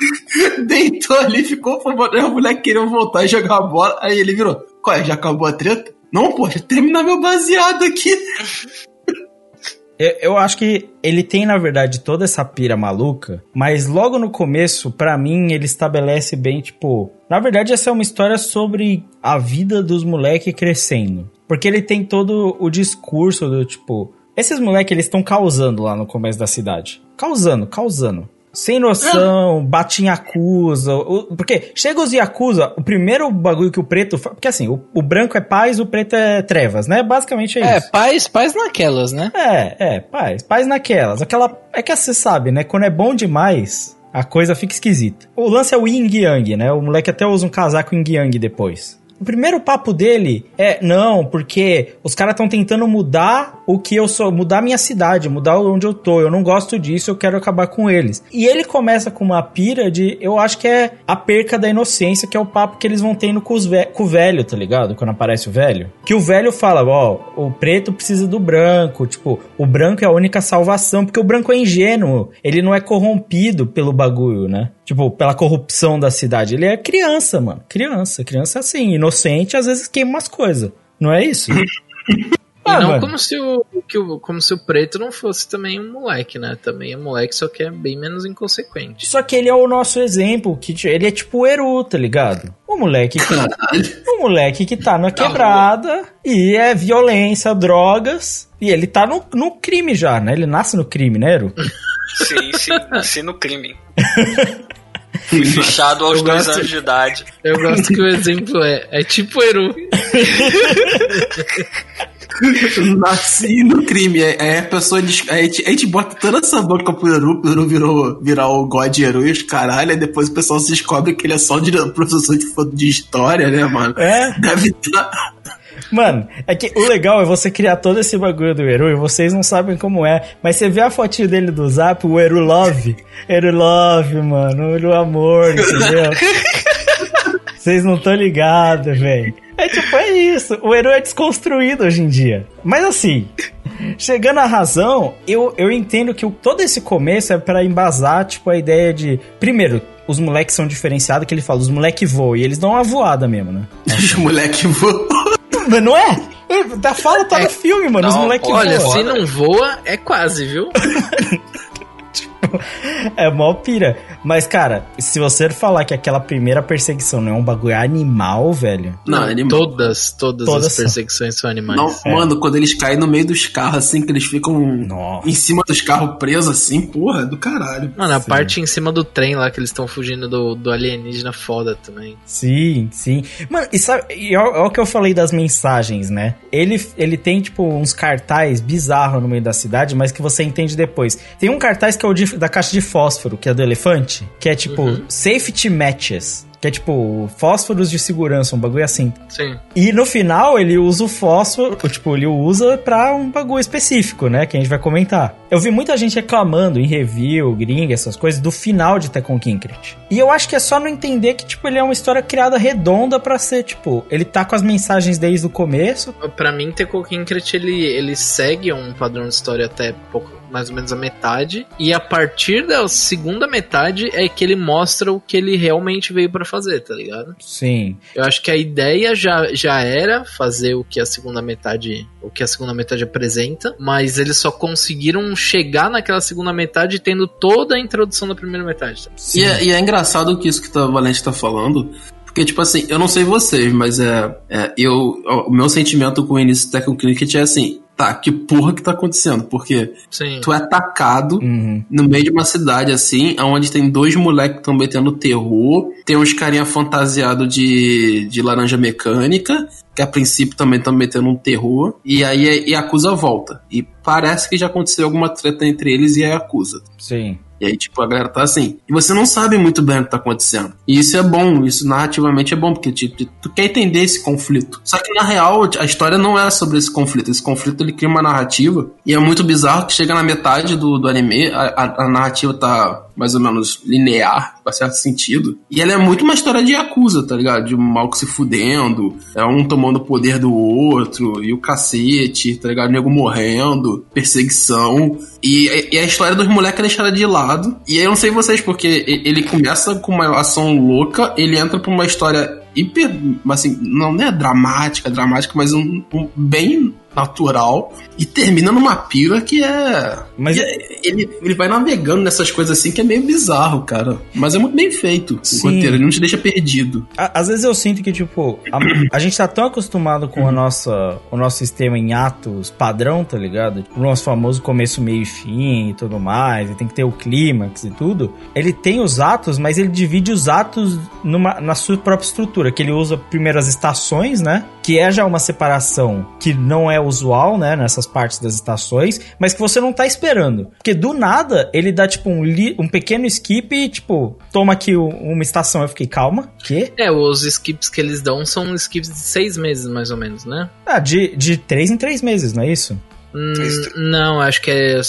Deitou ali, ficou fumando. Aí o moleque queria voltar e jogar a bola. Aí ele virou: Qual é? Já acabou a treta? Não, poxa, terminar meu baseado aqui. Eu, acho que ele tem, na verdade, toda essa pira maluca, mas logo no começo, pra mim, ele estabelece bem, tipo. Na verdade, essa é uma história sobre a vida dos moleques crescendo. Porque ele tem todo o discurso do tipo. Esses moleques, eles estão causando lá no começo da cidade. Causando, causando. Sem noção, bate em Yakuza. o- Porque chega os Yakuza, o primeiro bagulho que o preto. Porque assim, o, o branco é paz, o preto é trevas, né? Basicamente é, É, isso. paz, paz naquelas, né? É, é, paz. Paz naquelas. Aquela. É que você sabe, né? Quando é bom demais, a coisa fica esquisita. O lance é o yin yang, né? O moleque até usa um casaco yin yang depois. O primeiro papo dele é, não, porque os caras estão tentando mudar o que eu sou, mudar a minha cidade, mudar onde eu tô. Eu não gosto disso, eu quero acabar com eles. E ele começa com uma pira de, eu acho que é a perca da inocência, que é o papo que eles vão tendo com, ve- com o velho, tá ligado? Quando aparece o velho. Que o velho fala, ó, o preto precisa do branco, tipo, o branco é a única salvação, porque o branco é ingênuo, ele não é corrompido pelo bagulho, né? Tipo, pela corrupção da cidade. Ele é criança, mano. Criança. Criança é assim, inocente, às vezes queima umas coisas. Não é isso? E Ah, não mano. como se, o, que o, como se o preto não fosse também um moleque, né? Também é moleque, só que é bem menos inconsequente. Só que ele é o nosso exemplo, que ele é tipo o Eru, tá ligado? O moleque que, o moleque que tá na quebrada e é violência, drogas, e ele tá no, no crime já, né? Ele nasce no crime, né, Eru? Sim, sim, nasci no crime. Fui fichado aos Eu dois gosto- anos de idade. Eu gosto que o exemplo é, é tipo Eru. Nasci no crime. Aí aí a pessoa. a gente, a gente bota toda essa boca pro Eru, pro Eru virou, virar o God Eru e os caralho. Aí depois o pessoal se descobre que ele é só um professor de, de história, né, mano? É. Deve estar. Mano, é que o legal é você criar todo esse bagulho do Eru e vocês não sabem como é. Mas você vê a fotinho dele do zap, o Eru Love. Eru Love, mano. O Eru Amor, entendeu? Vocês não estão ligados, velho. É tipo, é isso. O Eru é desconstruído hoje em dia. Mas assim, chegando à razão, eu, eu entendo que o, todo esse começo é pra embasar, tipo, a ideia de. Primeiro, os moleques são diferenciados, que ele fala, os moleques voam, e eles dão uma voada mesmo, né? Os moleque voam. Mas não é? É, Da fala tá no filme, mano. os não, moleques Olha, voam. se não voa, é quase, viu? É mó pira. Mas, cara, se você falar que aquela primeira perseguição não é um bagulho animal, velho. Não, ele Todas, todas, Todas as são. perseguições são animais. Não, É. Mano, quando eles caem no meio dos carros, assim, que eles ficam Nossa. em cima dos carros presos, assim, porra, do caralho. Mano, a Sim. parte em cima do trem lá que eles estão fugindo do, do alienígena foda também. Sim, sim. Mano, e sabe, e é o é o que eu falei das mensagens, né? Ele, ele tem, tipo, uns cartaz bizarros no meio da cidade, mas que você entende depois. Tem um cartaz que é o de- da caixa de fósforo, que é do elefante, que é tipo safety matches. Que é tipo fósforos de segurança, um bagulho assim. Sim. E no final ele usa o fósforo, tipo, ele usa pra um bagulho específico, né? Que a gente vai comentar. Eu vi muita gente reclamando em review, gringa, essas coisas, do final de Tekken Kinkrit. E eu acho que é só não entender que, tipo, ele é uma história criada redonda pra ser, tipo, ele tá com as mensagens desde o começo. Pra mim, Tekken Kinkret, ele, ele segue um padrão de história até pouco, mais ou menos a metade. E a partir da segunda metade é que ele mostra o que ele realmente veio pra fazer, tá ligado? Sim. Eu acho que a ideia já, já era fazer o que a segunda metade o que a segunda metade apresenta, mas eles só conseguiram chegar naquela segunda metade tendo toda a introdução da primeira metade. tá? sim. E é, e é engraçado que isso que o Valente tá falando, porque, tipo assim, eu não sei vocês, mas é, é eu, o meu sentimento com o início do Tekken Cricket é assim, tá, que porra que tá acontecendo? Porque Sim. tu é atacado Uhum. no meio de uma cidade assim, onde tem dois moleques que estão metendo terror, tem uns carinha fantasiado de, de laranja mecânica, que a princípio também estão metendo um terror, e aí a Yakuza volta. E parece que já aconteceu alguma treta entre eles e a Yakuza. Sim. E aí, tipo, a galera tá assim. E você não sabe muito bem o que tá acontecendo. E isso é bom, isso narrativamente é bom, porque tipo, tu quer entender esse conflito. Só que na real, a história não é sobre esse conflito. Esse conflito ele cria uma narrativa. E é muito bizarro que chega na metade do, do anime, a, a- a narrativa tá mais ou menos linear, pra certo sentido. E ela é muito uma história de Yakuza, tá ligado? De um mal se fudendo, é um tomando o poder do outro, e o cacete, tá ligado? O nego morrendo, perseguição. E, e a história dos moleques é deixada de lado. E aí eu não sei vocês, porque ele começa com uma ação louca, ele entra pra uma história hiper. Assim, não é dramática, dramática, mas um, um bem natural. E termina numa pira que é. Mas- e é- ele, ele vai navegando nessas coisas assim que é meio bizarro, cara. Mas é muito bem feito Sim. o roteiro, ele não te deixa perdido. À- Às vezes eu sinto que, tipo, a, a gente tá tão acostumado com a nossa, o nosso sistema em atos padrão, tá ligado? Tipo, o nosso famoso começo, meio e fim e tudo mais, e tem que ter o clímax e tudo. Ele tem os atos, mas ele divide os atos numa, na sua própria estrutura, que ele usa primeiro as estações, né? Que é já uma separação que não é usual, né? Nessas partes das estações, mas que você não tá esperando. Porque do nada, ele dá, tipo, um, li- um pequeno skip e, tipo, toma aqui uma estação. Eu fiquei, calma, quê? É, os skips que eles dão são skips de seis meses, mais ou menos, né? Ah, de, de três em três meses, não é isso? Hum, Isso. não, acho que é.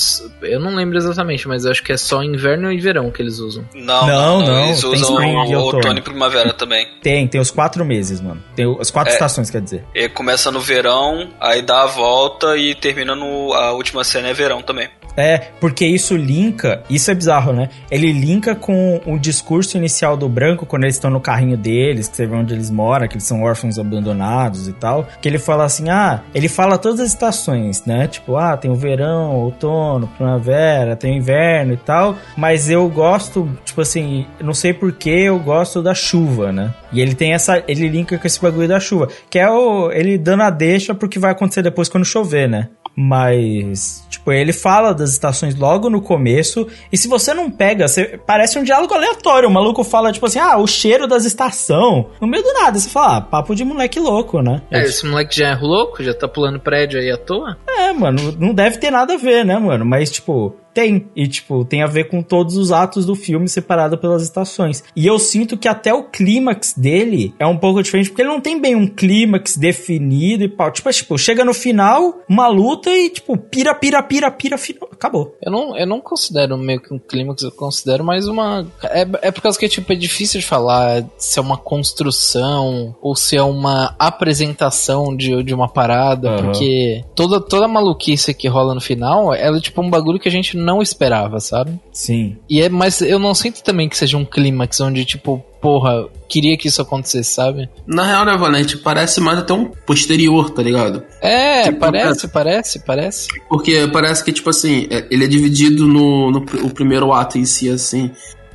Eu não lembro exatamente, mas acho que é só inverno e verão que eles usam. Não, Não, não, não, eles tem usam e o outono. outono e primavera também. Tem, tem os quatro meses, mano. Tem as quatro É. estações, quer dizer. Ele começa no verão, aí dá a volta e termina no. A última cena é verão também. É, porque isso linka, isso é bizarro, né? Ele linka com o discurso inicial do branco, quando eles estão no carrinho deles, que você vê onde eles moram, que eles são órfãos abandonados e tal. Que ele fala assim: ah, ele fala todas as estações, né? Tipo, ah, tem o verão, outono, primavera, tem o inverno e tal. Mas eu gosto, tipo assim, não sei porquê, eu gosto da chuva, né? E ele tem essa. Ele linka com esse bagulho da chuva. Que é o. Ele dando a deixa pro que vai acontecer depois quando chover, né? Mas, tipo, ele fala das estações logo no começo. E se você não pega, você, parece um diálogo aleatório. O maluco fala, tipo assim, ah, o cheiro das estações. No meio do nada, você fala, ah, papo de moleque louco, né? É, esse moleque já é louco, já tá pulando prédio aí à toa. É, mano, não deve ter nada a ver, né, mano? Mas, tipo, Tem. E, tipo, tem a ver com todos os atos do filme separado pelas estações. E eu sinto que até o clímax dele é um pouco diferente, porque ele não tem bem um clímax definido e pau. Tipo, é, tipo, chega no final, uma luta e, tipo, pira, pira, pira, pira, final. Acabou. Eu não, eu não considero meio que um clímax, eu considero mais uma. É, é por causa que, tipo, é difícil de falar se é uma construção ou se é uma apresentação de, de uma parada, Aham. porque toda, toda a maluquice que rola no final, ela é tipo um bagulho que a gente não esperava, sabe? Sim. E é, mas eu não sinto também que seja um clímax onde, tipo, porra, queria que isso acontecesse, sabe? Na real, né, Valente, parece mais até um posterior, tá ligado? É, Tipo, parece, parece, parece. Porque parece que, tipo assim, é- ele é dividido no, no pr- o primeiro ato em si, assim,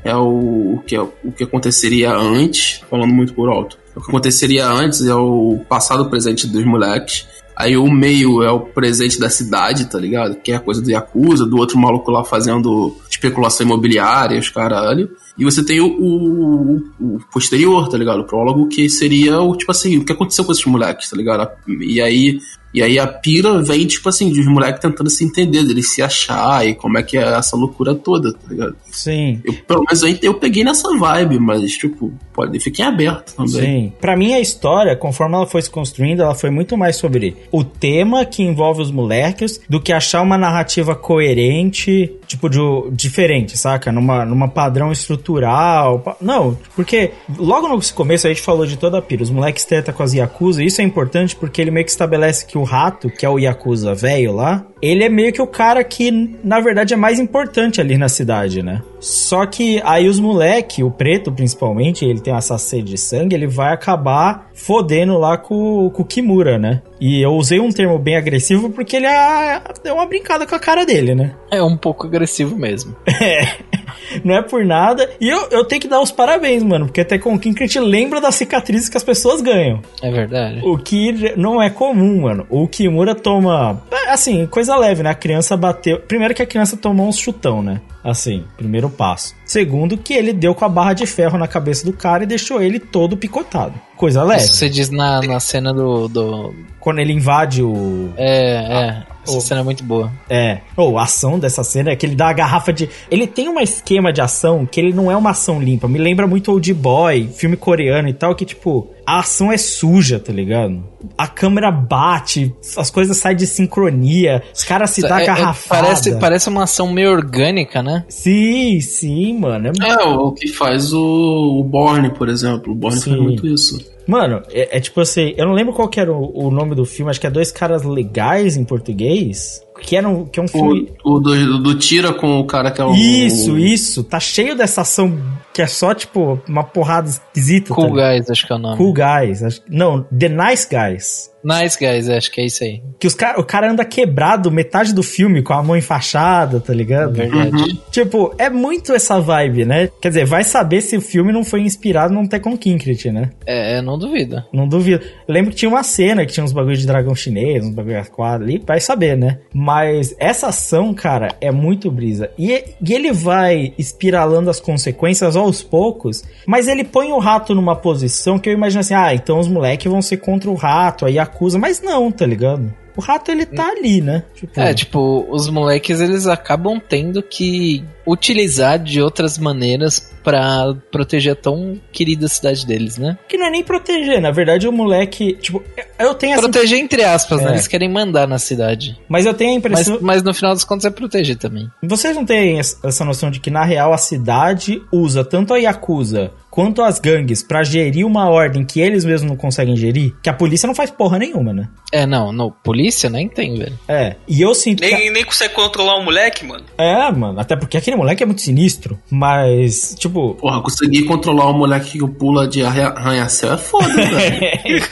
é o, o, que, é, o que aconteceria antes, falando muito por alto. O que aconteceria antes é o passado e presente dos moleques. Aí o meio é o presente da cidade, tá ligado? Que é a coisa do Yakuza, do outro maluco lá fazendo especulação imobiliária, os caralho. E você tem o, o- o posterior, tá ligado? O prólogo, que seria o, tipo assim, o que aconteceu com esses moleques, tá ligado? E aí, e aí a pira vem, tipo assim, de os moleques tentando se entender, deles se achar e como é que é essa loucura toda, tá ligado? Sim. Eu, pelo menos eu, eu peguei nessa vibe, mas, tipo, pode fiquem aberto também. Sim. Pra mim, a história, conforme ela foi se construindo, ela foi muito mais sobre o tema que envolve os moleques do que achar uma narrativa coerente, tipo, de, diferente, saca? Numa, numa padrão estrutural. Não, porque logo no começo a gente falou de toda a pira. Os moleques treta com as Yakuza, e isso é importante porque ele meio que estabelece que o rato, que é o Yakuza velho lá, ele é meio que o cara que, na verdade, é mais importante ali na cidade, né? Só que aí os moleque, o preto principalmente, ele tem essa sede de sangue, ele vai acabar fodendo lá com, com o Kimura, né? E eu usei um termo bem agressivo porque ele ah, deu uma brincada com a cara dele, né? É um pouco agressivo mesmo. Não é por nada. E eu, eu tenho que dar os parabéns, mano, porque até com o Kinkrit lembra das cicatrizes que as pessoas ganham. É verdade. O que não é comum, mano. O Kimura toma. é, Assim, coisa leve, né? A criança bateu. Primeiro que a criança tomou um chutão, né? Assim, primeiro passo. Segundo, que ele deu com a barra de ferro na cabeça do cara e deixou ele todo picotado. Coisa leve. Isso você diz na, na cena do. do Quando ele invade o. é, é. Essa cena é muito boa. É. Ou a ação dessa cena é que ele dá a garrafa de. Ele tem um esquema de ação que ele não é uma ação limpa. Me lembra muito Old Boy, filme coreano e tal, que tipo, a ação é suja, tá ligado? A câmera bate, as coisas saem de sincronia, os caras se dão É- é- garrafada. parece, parece uma ação meio orgânica, né? Sim, sim, mano. É- É, o que faz o, o Borne, por exemplo. O Borne faz muito isso. week. Mano, é, é tipo assim, eu não lembro qual que era o, o nome do filme, acho que é Dois Caras Legais em português. Que, era um, que é um filme. O, o do, do tira com o cara que é o. Isso, isso. Tá cheio dessa ação que é só, tipo, uma porrada esquisita. Cool tá? Guys, acho que é o nome. Cool Guys. acho- Não, The Nice Guys. Nice Guys, acho que é isso aí. Que os cara, o cara anda quebrado metade do filme com a mão enfaixada, tá ligado? Verdade. Tipo, é muito essa vibe, né? Quer dizer, vai saber se o filme não foi inspirado num Tekken Kinkrit, né? É, eu não duvido. Não duvido. Eu lembro que tinha uma cena que tinha uns bagulhos de dragão chinês, uns bagulhos quadros ali, vai saber, né? Mas essa ação, cara, é muito brisa. E, e ele vai espiralando as consequências aos poucos, mas ele põe o rato numa posição que eu imagino assim, ah, então os moleques vão ser contra o rato, aí acusa, mas não, tá ligado? O rato, ele tá ali, né? Tipo, É, tipo, os moleques eles acabam tendo que utilizar de outras maneiras pra proteger a tão querida cidade deles, né? que não é nem proteger, na verdade o moleque, tipo, eu tenho essa... Proteger entre aspas, É. né? Eles querem mandar na cidade. Mas eu tenho a Mas, impressão... mas no final das contas é proteger também. Vocês não têm es- essa noção de que, na real, a cidade usa tanto a Yakuza quanto as gangues pra gerir uma ordem que eles mesmos não conseguem gerir? Que a polícia não faz porra nenhuma, né? É, não, não, polícia nem tem, velho. É. E eu sinto que. Nem, nem consegue controlar o moleque, mano. É, mano. Até porque aquele moleque é muito sinistro. Mas, tipo. Porra, conseguir controlar um moleque que pula de arra- arranha-céu é foda, velho.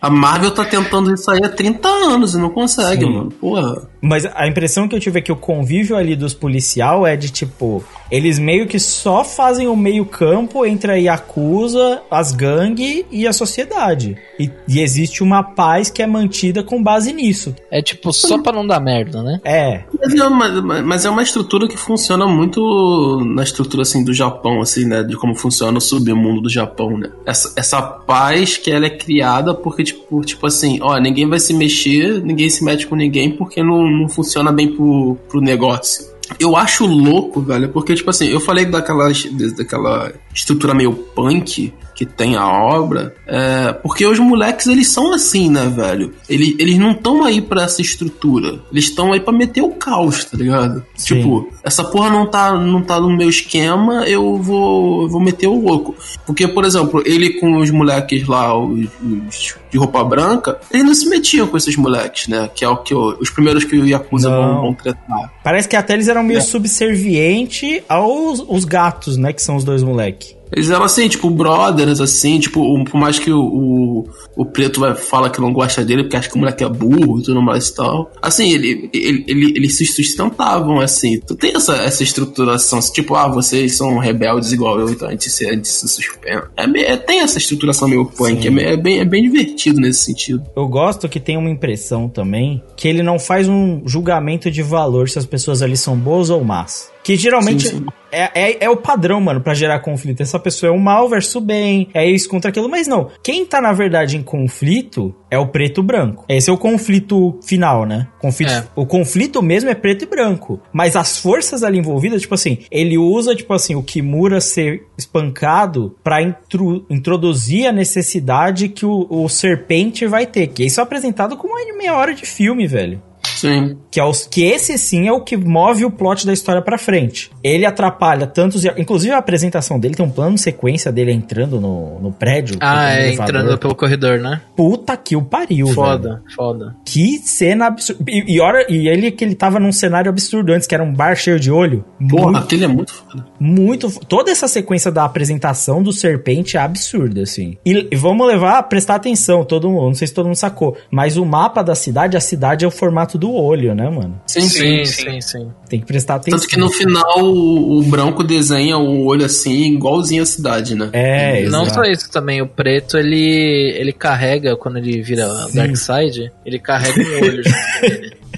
A Marvel tá tentando isso aí há 30 anos e não consegue, Sim. mano. Porra. Mas a impressão que eu tive é que o convívio ali dos policial é de tipo, eles meio que só fazem o meio campo entre a Yakuza, as gangues e a sociedade. E, e existe uma paz que é mantida com base nisso. É tipo, só pra não dar merda, né? É, Mas é, uma, mas é uma estrutura que funciona muito na estrutura assim do Japão, assim, né? De como funciona o submundo do Japão, né? Essa, essa paz que ela é criada porque, tipo, tipo assim, ó, ninguém vai se mexer, ninguém se mete com ninguém porque não, não funciona bem pro, pro negócio. Eu acho louco, velho, porque, tipo assim, eu falei daquela, daquela estrutura meio punk que tem a obra, é, porque os moleques, eles são assim, né, velho? Eles, eles não estão aí pra essa estrutura. Eles estão aí pra meter o caos, tá ligado? Sim. Tipo, essa porra não tá, não tá no meu esquema, eu vou, eu vou meter o louco. Porque, por exemplo, ele com os moleques lá, os, os de roupa branca, eles não se metiam com esses moleques, né? Que é o que o- os primeiros que o Yakuza Não. vão, vão tratar. Parece que até eles eram meio É. subserviente aos os gatos, né? Que são os dois moleques. Eles eram assim, tipo, brothers, assim, tipo, o- por mais que o, o, o preto vai, fala que não gosta dele porque acha que o moleque é burro e tudo mais e tal. Assim, ele, ele, ele, eles se sustentavam, assim. Tu tem essa, essa estruturação, assim, tipo, ah, vocês são rebeldes igual eu, então a gente se, a gente se suspende. É, é- tem essa estruturação meio punk, é, é bem, é bem divertido nesse sentido. Eu gosto que tem uma impressão também que ele não faz um julgamento de valor se as pessoas ali são boas ou más. Que geralmente Sim, sim. É, é, é o padrão, mano, pra gerar conflito. Essa pessoa é o mal versus o bem, é isso contra aquilo. Mas não, quem tá na verdade em conflito é o preto e branco. Esse é o conflito final, né? Conflito, É. O conflito mesmo é preto e branco. Mas as forças ali envolvidas, tipo assim, ele usa, tipo assim, o Kimura ser espancado pra intru- introduzir a necessidade que o, o serpente vai ter. Que isso é apresentado como uma meia hora de filme, velho. Sim. Que, é os, que esse sim é o que move o plot da história pra frente. Ele atrapalha tantos. Inclusive a apresentação dele tem um plano de sequência dele entrando no, no prédio. Ah, é, elevador. entrando pelo corredor, né? Puta que o pariu, velho. Foda, foda. Que cena absurda. E, e, hora, e ele que ele tava num cenário absurdo antes, que era um bar cheio de olho. Porra, Muito, aquele é muito foda. muito. Toda essa sequência da apresentação do serpente é absurda, assim. E, e vamos levar, prestar atenção, todo mundo. Não sei se todo mundo sacou. Mas o mapa da cidade, a cidade é o formato do olho, né, mano? Sim, Sim, sim. sim, sim. Tem que prestar atenção. Tanto que no final o, o branco desenha o olho assim, igualzinho a cidade, né? É, Não exato. só isso também, o preto ele, ele carrega, quando ele vira Sim. Dark Side, ele carrega um olho. junto com ele.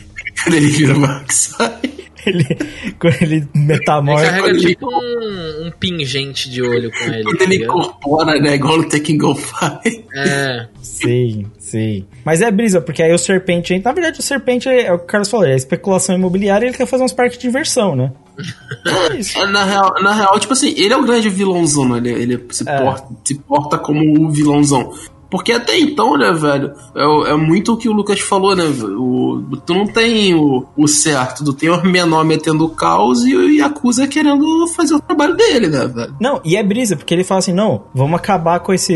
Quando ele vira Darkseid. ele, quando ele Ele metamorfa. carrega ele- tipo um, um pingente de olho com ele. Quando tá ele ligado? incorpora, né? Igual no Tekken Go Fight. É, Sim, sim. Mas é brisa, porque aí o serpente. Na verdade, o serpente é, é o que o Carlos falou, é especulação imobiliária e ele quer fazer uns parques de diversão, né? É. É, Na real, na real, tipo assim, ele é o grande vilãozão, né? Ele, ele se, É. porta, se porta como o vilãozão. Porque até então, né, velho, é, é muito o que o Lucas falou, né? O, tu não tem o, o certo, tu tem o menor metendo o caos e o Yakuza querendo fazer o trabalho dele, né, velho? Não, e é brisa, porque ele fala assim: não, vamos acabar com esse,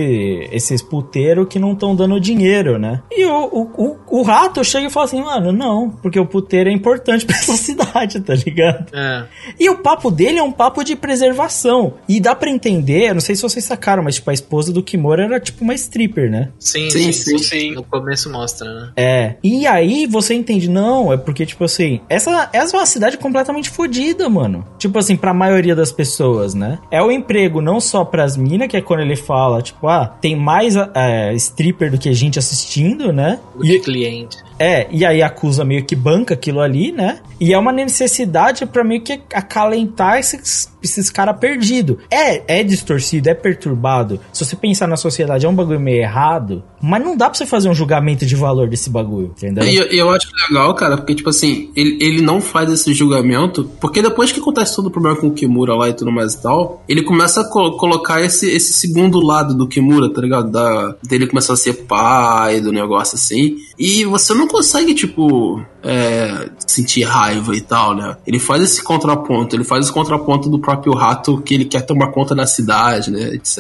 esses puteiros que não estão dando dinheiro, né? E o, o, o, o rato chega e fala assim: mano, não, porque o puteiro é importante pra essa cidade, tá ligado? é. E o papo dele é um papo de preservação. E dá pra entender, não sei se vocês sacaram, mas tipo, a esposa do Kimura era tipo uma stripper, né? Sim, Sim, sim, sim. Sim. No começo mostra, né? É. E aí você entende, não, é porque, tipo assim, essa, essa é uma cidade completamente fodida, mano. Tipo assim, pra maioria das pessoas, né? É o emprego não só pras minas, que é quando ele fala, tipo, ah, tem mais é, stripper do que gente assistindo, né? O E, cliente. É, e aí acusa meio que banca aquilo ali, né? E é uma necessidade pra meio que acalentar esses, esses caras perdidos. É, é distorcido, é perturbado. Se você pensar na sociedade, é um bagulho meio errado, mas não dá pra você fazer um julgamento de valor desse bagulho, entendeu? E eu, eu acho legal, cara, porque, tipo assim, ele, ele não faz esse julgamento, porque depois que acontece todo o problema com o Kimura lá e tudo mais e tal, ele começa a co- colocar esse, esse segundo lado do Kimura, tá ligado? Da, dele começar a ser pai, do negócio assim. E você não consegue, tipo, é, sentir raiva e tal, né? Ele faz esse contraponto, ele faz esse contraponto do próprio rato que ele quer tomar conta da cidade, né? Etc.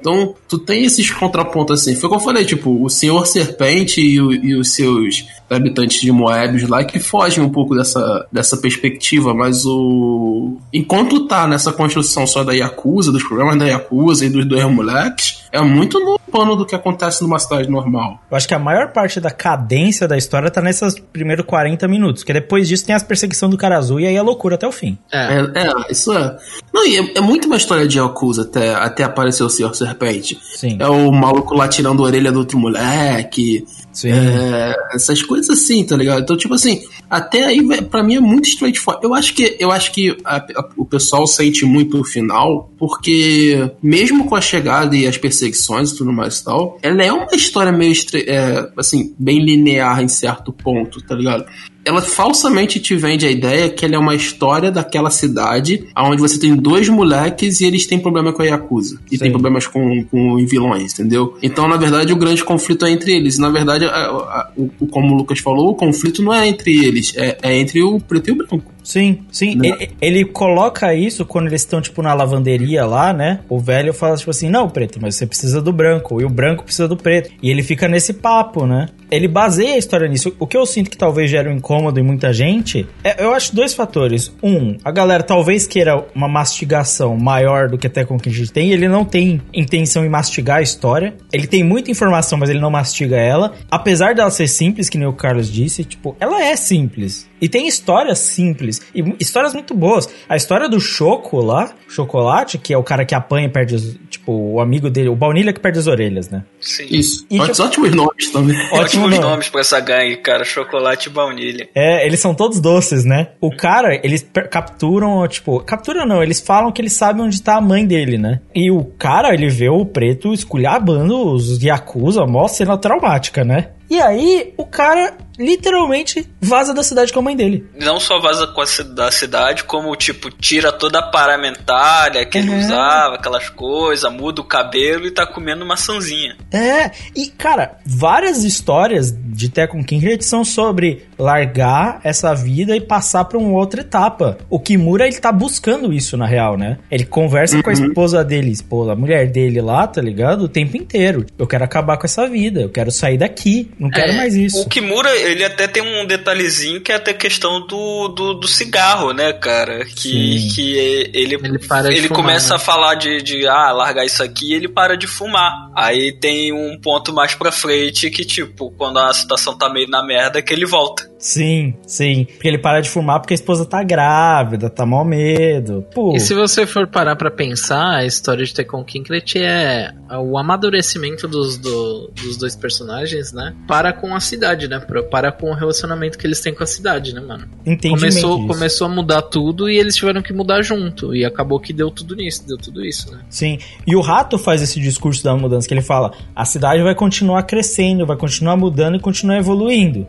Então, tu tem esses contrapontos assim. Foi o que eu falei, tipo, o Senhor Serpente e, o- e os seus habitantes de Moebius lá que fogem um pouco dessa, dessa perspectiva, mas o. Enquanto tá nessa construção só da Yakuza, dos problemas da Yakuza e dos dois moleques, é muito no pano do que acontece numa cidade normal. Eu acho que a maior parte da cadência da história tá nesses primeiros 40 minutos, porque depois disso tem as perseguição do cara azul e aí é loucura até o fim. É. É, é, isso é. Não, e é, é muito uma história de Yakuza até, até aparecer o Senhor Serpente. Sim. É o maluco lá tirando a orelha do outro moleque. Sim. É, essas coisas assim, tá ligado? Então, tipo assim, até aí, vé, pra mim é muito straightforward. Eu acho que, eu acho que a- a- o pessoal sente muito o final, porque mesmo com a chegada e as perseguições e tudo mais e tal, ela é uma história meio, é, assim, bem linear em certo ponto, tá ligado? Ela falsamente te vende a ideia que ela é uma história daquela cidade onde você tem dois moleques e eles têm problema com a Yakuza. E Sim. tem problemas com, com vilões, entendeu? Então, na verdade, o grande conflito é entre eles. Na verdade, a- a- o, como o Lucas falou, o conflito não é entre eles, é, é entre o preto e o branco. Sim, sim. Ele, ele coloca isso quando eles estão, tipo, na lavanderia lá, né? O velho fala, tipo assim, não, preto, mas você precisa do branco. E o branco precisa do preto. E ele fica nesse papo, né? Ele baseia a história nisso. O que eu sinto que talvez gere um incômodo em muita gente, é, eu acho dois fatores. Um, a galera talvez queira uma mastigação maior do que até com que a gente tem. Ele não tem intenção em mastigar a história. Ele tem muita informação, mas ele não mastiga ela. Apesar dela ser simples, que nem o Carlos disse, tipo, ela é simples. E tem histórias simples. E mu- histórias muito boas. A história do Choco lá, Chocolate, que é o cara que apanha e perde, os, tipo, o amigo dele, o Baunilha que perde as orelhas, né? Sim. Isso. E Ótimos, tipo- ótimos nomes também. Ótimo Ótimos nome. nomes pra essa gangue, cara. Chocolate e baunilha. É, eles são todos doces, né? O cara, eles capturam, tipo, capturam não, eles falam que eles sabem onde tá a mãe dele, né? E o cara, ele vê o preto esculhambando os Yakuza, mó cena traumática, né? E aí, o cara literalmente vaza da cidade com a mãe dele. Não só vaza com a da cidade, como, tipo, tira toda a paramentária que ele usava, aquelas coisas, muda o cabelo e tá comendo maçãzinha. É, e cara, várias histórias de Tekken Kindred são sobre largar essa vida e passar pra uma outra etapa. O Kimura, ele tá buscando isso na real, né? Ele conversa com a esposa dele, esposa, a mulher dele lá, tá ligado? O tempo inteiro. Eu quero acabar com essa vida, eu quero sair daqui, não quero É, mais isso. O Kimura, ele até tem um detalhezinho que é até questão do, do, do cigarro, né, cara? Que, Sim. que ele, Ele para ele fumar, começa né? a falar de, de, ah, largar isso aqui e ele para de fumar. Aí tem um ponto mais pra frente que, tipo, quando a situação tá meio na merda, que ele volta. Sim, sim. Porque ele para de fumar porque a esposa tá grávida, tá mal medo. Pô. E se você for parar pra pensar, a história de Tekken Kinklet é o amadurecimento dos, do- dos dois personagens, né? Para com a cidade, né? Para com o relacionamento que eles têm com a cidade, né, mano? Entendimento Começou, começou a mudar tudo e eles tiveram que mudar junto. E acabou que deu tudo nisso, deu tudo isso, né? Sim. E o Rato faz esse discurso da mudança, que ele fala: a cidade vai continuar crescendo, vai continuar mudando e continuar evoluindo.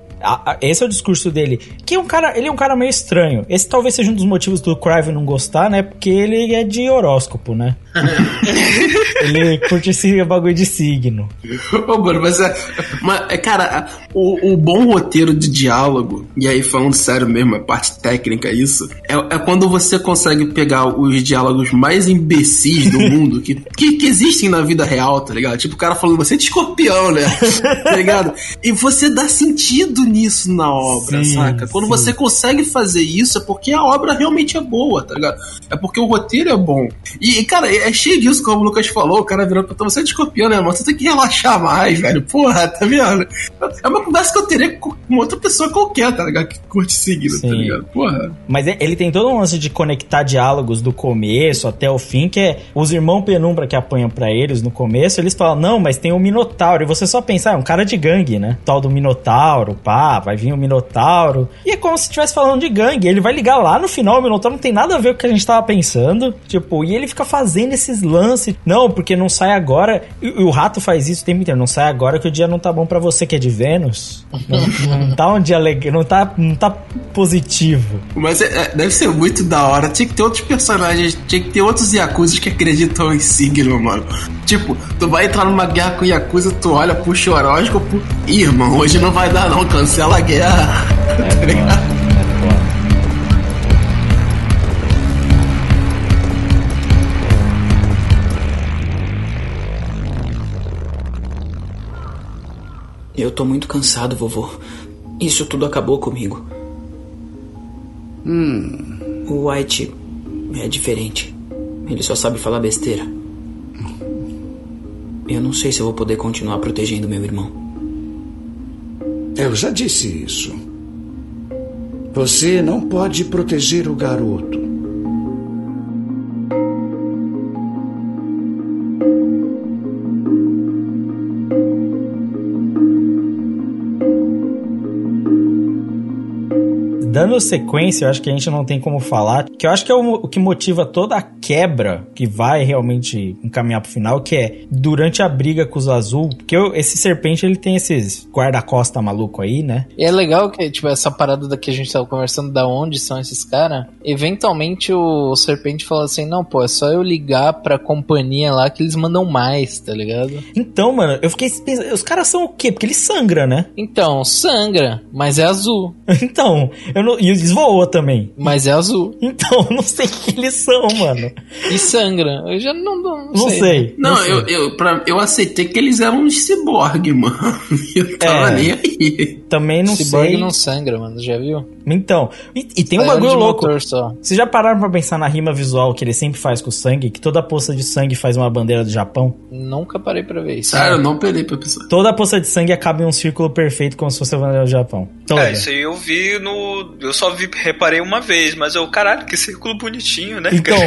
Esse é o discurso dele. Que é um cara, ele é um cara meio estranho. Esse talvez seja um dos motivos do Crive não gostar, né? Porque ele é de horóscopo, né? ele curte esse bagulho de signo. Ô, mano, mas é. Mas, é, cara, o, o bom roteiro de diálogo, e aí falando sério mesmo, a parte técnica, isso, é, é quando você consegue pegar os diálogos mais imbecis do mundo que, que, que existem na vida real, tá ligado? Tipo, o cara falando, você é de escorpião, né? tá ligado? E você dá sentido nisso na obra, Sim, saca? Quando sim. você consegue fazer isso, é porque a obra realmente é boa, tá ligado? É porque o roteiro é bom. E, cara, é cheio disso, como o Lucas falou, o cara virando pra você é de escorpião, né, mano? Você tem que relaxar mais, velho. Porra, tá vendo? É uma conversa que eu teria com outra pessoa qualquer, tá ligado? Que curte signo, Sim. tá ligado? Porra. Mas é- ele tem todo um lance de conectar diálogos do começo até o fim, que é os irmãos Penumbra que apanham pra eles no começo, eles falam, não, mas tem o Minotauro. E você só pensa, ah, é um cara de gangue, né? Tal do Minotauro, pá, vai vir o Minotauro. E é como se estivesse falando de gangue. Ele vai ligar lá no final, o Minotauro não tem nada a ver com o que a gente tava pensando. Tipo, e ele fica fazendo esses lances. Não, porque não sai agora. E, e o rato faz isso o tempo inteiro. Não sai agora que o dia não tá bom pra você que é de Vênus. Não, não tá um dia legal, não tá, não tá positivo. Mas é- é- deve ser muito da hora. Tinha que ter outros personagens, tinha que ter outros Yakuza que acreditam em signo, mano. Tipo, tu vai entrar numa guerra com Yakuza, tu olha, puxa o horóscopo. Ih, irmão, hoje não vai dar não, cancela a guerra. Tá ligado? Eu tô muito cansado, vovô. Isso tudo acabou comigo. O White é diferente. Ele só sabe falar besteira. Eu não sei se eu vou poder continuar protegendo meu irmão. Eu já disse isso. Você não pode proteger o garoto. Dando sequência, eu acho que a gente não tem como falar, que eu acho que é o, o que motiva toda a quebra que vai realmente encaminhar pro final, que é durante a briga com os azul, porque eu- esse serpente ele tem esses guarda-costa maluco aí, né? E é legal que, tipo, essa parada da que a gente tava conversando, da onde são esses caras, eventualmente o Serpente fala assim, não, pô, é só eu ligar pra companhia lá que eles mandam mais, tá ligado? Então, mano, eu fiquei pensando, os caras são o quê? Porque eles sangram, né? Então, sangra, mas é azul. Então, eu não, e eles voam também. Mas é azul. Então, eu não sei o que eles são, mano. E sangra. Eu já não, não, Não sei. sei. Não, sei. eu, eu, pra, eu aceitei que eles eram uns ciborgue, mano. Eu tava É. nem aí. Também não Cyborg sei. não sangra, mano, já viu? Então, e, e tem um É bagulho louco. Vocês já pararam pra pensar na rima visual que ele sempre faz com o sangue? Que toda poça de sangue faz uma bandeira do Japão? Nunca parei pra ver isso. Sério, eu não perei pra pensar. Toda poça de sangue acaba em um círculo perfeito como se fosse a bandeira do Japão. Toda. É, isso aí eu vi no. Eu só vi, reparei uma vez, mas eu, caralho, que círculo bonitinho, né? Então,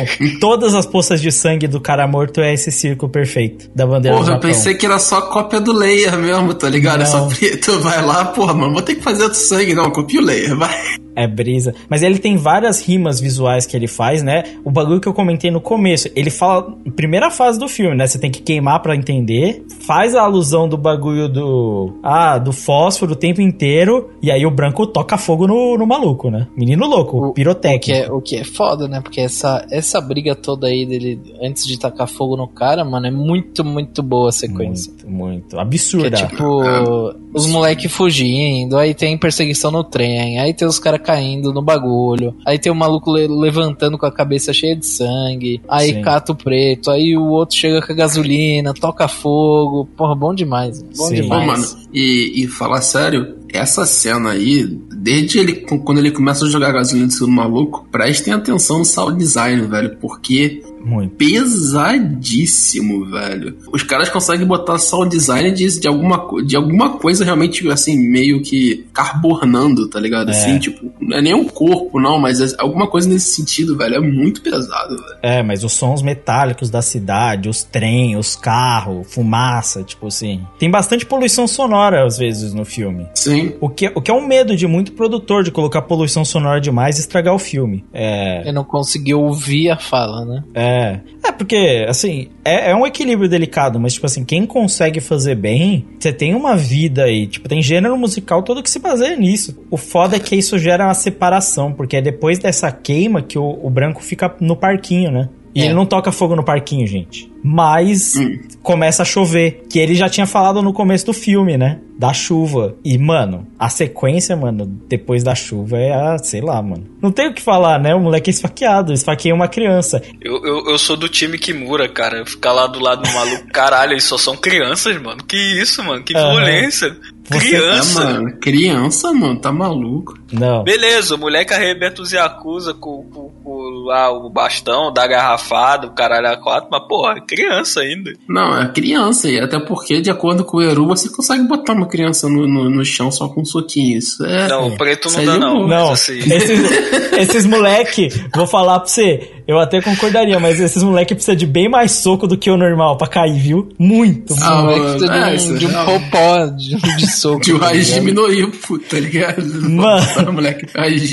todas as poças de sangue do cara morto é esse círculo perfeito da bandeira do Porra, eu Japão. pensei que era só cópia do Layer mesmo, tá ligado? É só Não. preto, vai lá, porra, mano, vou ter que fazer outro sangue. Não, copia o Layer, vai. É brisa. Mas ele tem várias rimas visuais que ele faz, né? O bagulho que eu comentei no começo. Ele fala. Primeira fase do filme, né? Você tem que queimar pra entender. Faz a alusão do bagulho do. Ah, do fósforo o tempo inteiro. E aí o branco toca fogo no, no maluco, né? Menino louco, O- pirotécnico. O que, é, o que é foda, né? Porque essa, essa briga toda aí dele, antes de tacar fogo no cara, mano, é muito, muito boa a sequência. Muito, muito. Que é Absurda. tipo, os moleque fugindo, aí tem perseguição no trem, aí tem os caras caindo no bagulho, aí tem o maluco le- levantando com a cabeça cheia de sangue, aí Sim. cata o preto, aí o outro chega com a gasolina, toca fogo, porra, bom demais, bom Sim. Pô, demais. mano, e, e falar sério, essa cena aí, desde ele, quando ele começa a jogar gasolina em cima maluco, prestem atenção no sound design, velho, porque Muito. pesadíssimo, velho. Os caras conseguem botar sound design de, de, alguma, de alguma coisa realmente, assim, meio que carbonando, tá ligado? É. Assim, tipo, não é nem um corpo, não, mas é alguma coisa nesse sentido, velho. É muito pesado, velho. É, mas os sons metálicos da cidade, os trem, os carros, fumaça, tipo assim. Tem bastante poluição sonora às vezes no filme. Sim. O que, o que é um medo de muito produtor de colocar poluição sonora demais e estragar o filme. É. Ele não conseguiu ouvir a fala, né? É. É, porque, assim, é, é um equilíbrio delicado, mas, tipo assim, quem consegue fazer bem, você tem uma vida aí. Tipo, tem gênero musical todo que se baseia nisso. O foda é que isso gera uma separação, porque é depois dessa queima que o, o branco fica no parquinho, né? E É. ele não toca fogo no parquinho, gente. Mas começa a chover. Que ele já tinha falado no começo do filme, né? Da chuva. E, mano, a sequência, mano, depois da chuva é a, sei lá, mano. Não tem o que falar, né? O moleque é esfaqueado, esfaqueia uma criança. Eu, eu, eu sou do time Kimura, cara. Ficar lá do lado do maluco, caralho, eles só são crianças, mano. Que isso, mano? Que violência. Você- Criança. É, mano, criança, mano, tá maluco. Não. Beleza, o moleque arrebenta os Yakuza com, com, com lá, o bastão, da garrafada, o caralho a quatro, mas porra, é criança ainda. Não, é criança, e até porque, de acordo com o Eru, você consegue botar uma criança no, no, no chão só com um soquinho. Isso é. Não, o preto não Isso dá não. Não, assim, esses, esses moleque, vou falar pra você, eu até concordaria, mas esses moleque precisa de bem mais soco do que o normal pra cair, viu? Muito. Ah, O moleque mano, precisa é, de isso um, de um é popó de, de soco. De o raiz ligado? diminuiu, puta, tá ligado? Mano. O moleque raiz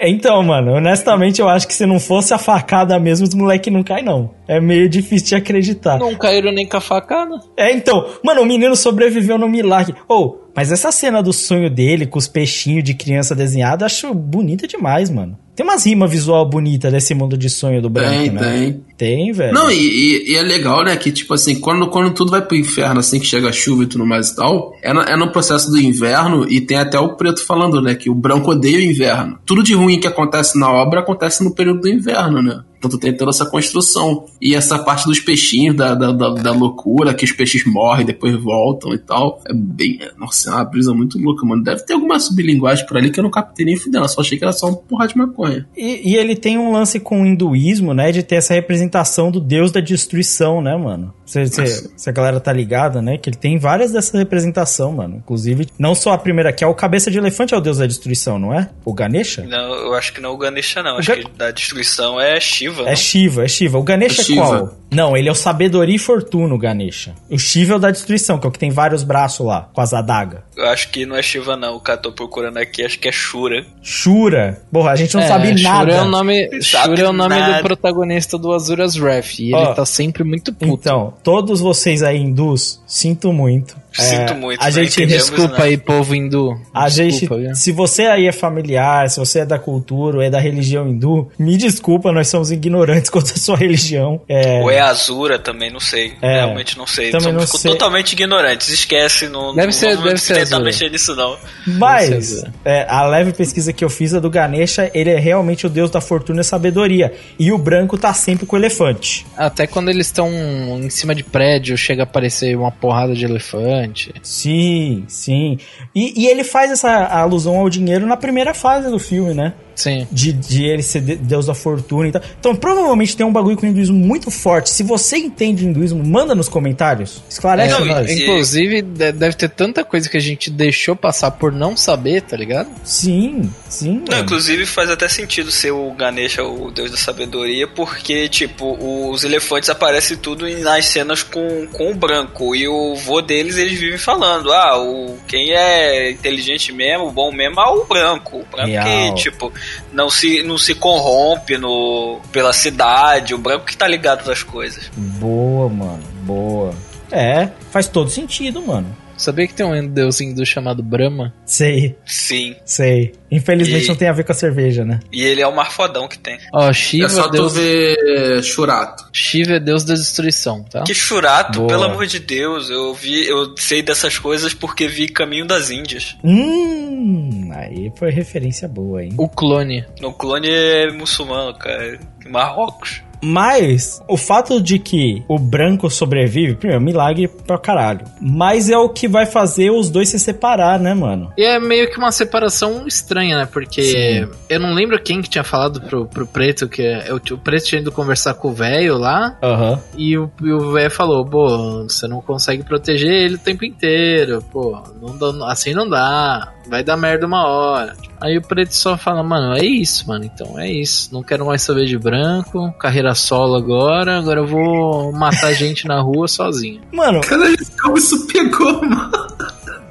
Então, mano, honestamente eu acho que se não fosse a facada mesmo, os moleque não cai, não. É meio difícil de acreditar. Não caíram nem com a facada. É, então, mano, o menino sobreviveu no milagre. Ou, mas essa cena do sonho dele com os peixinhos de criança desenhada, acho bonita demais, mano. Tem umas rimas visual bonita desse mundo de sonho do branco, Tem, né? tem. Tem, velho. Não, e, e- e é legal, né, que tipo assim, quando, quando tudo vai pro inferno, assim que chega a chuva e tudo mais e tal, é, no- é no processo do inverno e tem até o preto falando, né, que o branco odeia o inverno. Tudo de ruim que acontece na obra acontece no período do inverno, né? Então tu tem toda essa construção. E essa parte dos peixinhos, da, da, da, da loucura, que os peixes morrem, depois voltam e tal. É bem. é- Nossa, é uma brisa muito louca, mano. Deve ter alguma sublinguagem por ali que eu não captei nem fudendo. Eu só achei que era só um porra de maconha. E, e ele tem um lance com o hinduísmo, né? De ter essa representação do deus da destruição, né, mano? Se, se, se a galera tá ligada, né? Que ele tem várias dessas representação, mano. Inclusive, não só a primeira, que é o cabeça de elefante, é o deus da destruição, não é? O Ganesha? não, eu acho que não é o Ganesha, não. O Acho Ga- que da destruição é Shiva. Shiva? É Shiva, é Shiva. O Ganesha É é, qual? Não, ele é o sabedoria e fortuna, o Ganesha. O Shiva é o da destruição, que é o que tem vários braços lá, com as adagas. Eu acho que não é Shiva, não. O cara tô procurando aqui, acho que é Shura. Shura. Porra, a gente não é, sabe Shura nada. É o nome, Sabe Shura é o nome nada. do protagonista do Azura's Wrath. E Ó, ele tá sempre muito puto. Então, todos vocês aí hindus, sinto muito. Sinto É, muito, A não gente entendemos Desculpa nada. aí, povo hindu. A gente, viu? se você aí é familiar, se você é da cultura ou é da religião hindu, me desculpa, nós somos ignorantes quanto à sua religião. É, Ou é Azura também, não sei. É. Realmente não sei. Também Somos não sei. totalmente ignorantes. Esquece, não, Deve não ser- vamos deve ser tentar Azura. mexer nisso, não. Mas é, a leve pesquisa que eu fiz é do Ganesha, ele é realmente o deus da fortuna e sabedoria. E o branco tá sempre com o elefante. Até quando eles estão em cima de prédio, chega a aparecer uma porrada de elefante. Sim, sim. E, e ele faz essa alusão ao dinheiro na primeira fase do filme, né? Sim. De, de ele ser de- deus da fortuna e tal. Então, provavelmente tem um bagulho com o hinduísmo muito forte. Se você entende hinduísmo, manda nos comentários. Esclarece Não, nós. Inclusive, de- deve ter tanta coisa que a gente deixou passar por não saber, tá ligado? Sim, sim. Não, inclusive faz até sentido ser o Ganesha o deus da sabedoria, porque, tipo, os elefantes aparecem tudo nas cenas com, com o branco. E o vô deles, eles vivem falando: ah, o, quem é inteligente mesmo, bom mesmo, é o branco. O branco Real. que, tipo, não se, não se corrompe no, pela cidade, o branco que tá ligado nas coisas. Boa, mano. Boa. É, faz todo sentido, mano. Sabia que tem um deus hindu chamado Brahma? Sei, Sim. sei. Infelizmente E- não tem a ver com a cerveja, né? E ele é o mais fodão que tem. Ó, É Shiva, só tu deus, ver Churato. Shiva é deus da destruição, tá? Que churato, Boa. pelo amor de Deus. Eu vi, eu sei dessas coisas porque vi Caminho das Índias. Hum, aí foi referência boa, hein? O clone. No clone é muçulmano, cara. Marrocos. Mas o fato de que o branco sobrevive, primeiro, milagre pra caralho. Mas é o que vai fazer os dois se separar, né, mano? E é meio que uma separação estranha, né? Porque Sim. eu não lembro quem que tinha falado pro, pro preto que é, o, preto tinha ido conversar com o velho lá. Aham. E o o velho falou, pô, você não consegue proteger ele o tempo inteiro, pô, não assim não dá, vai dar merda uma hora. Aí o preto só fala, mano, é isso, mano, então é isso, não quero mais saber de branco, carreira solo agora, agora eu vou matar gente na rua sozinho. Mano, Caralho, como isso pegou, mano?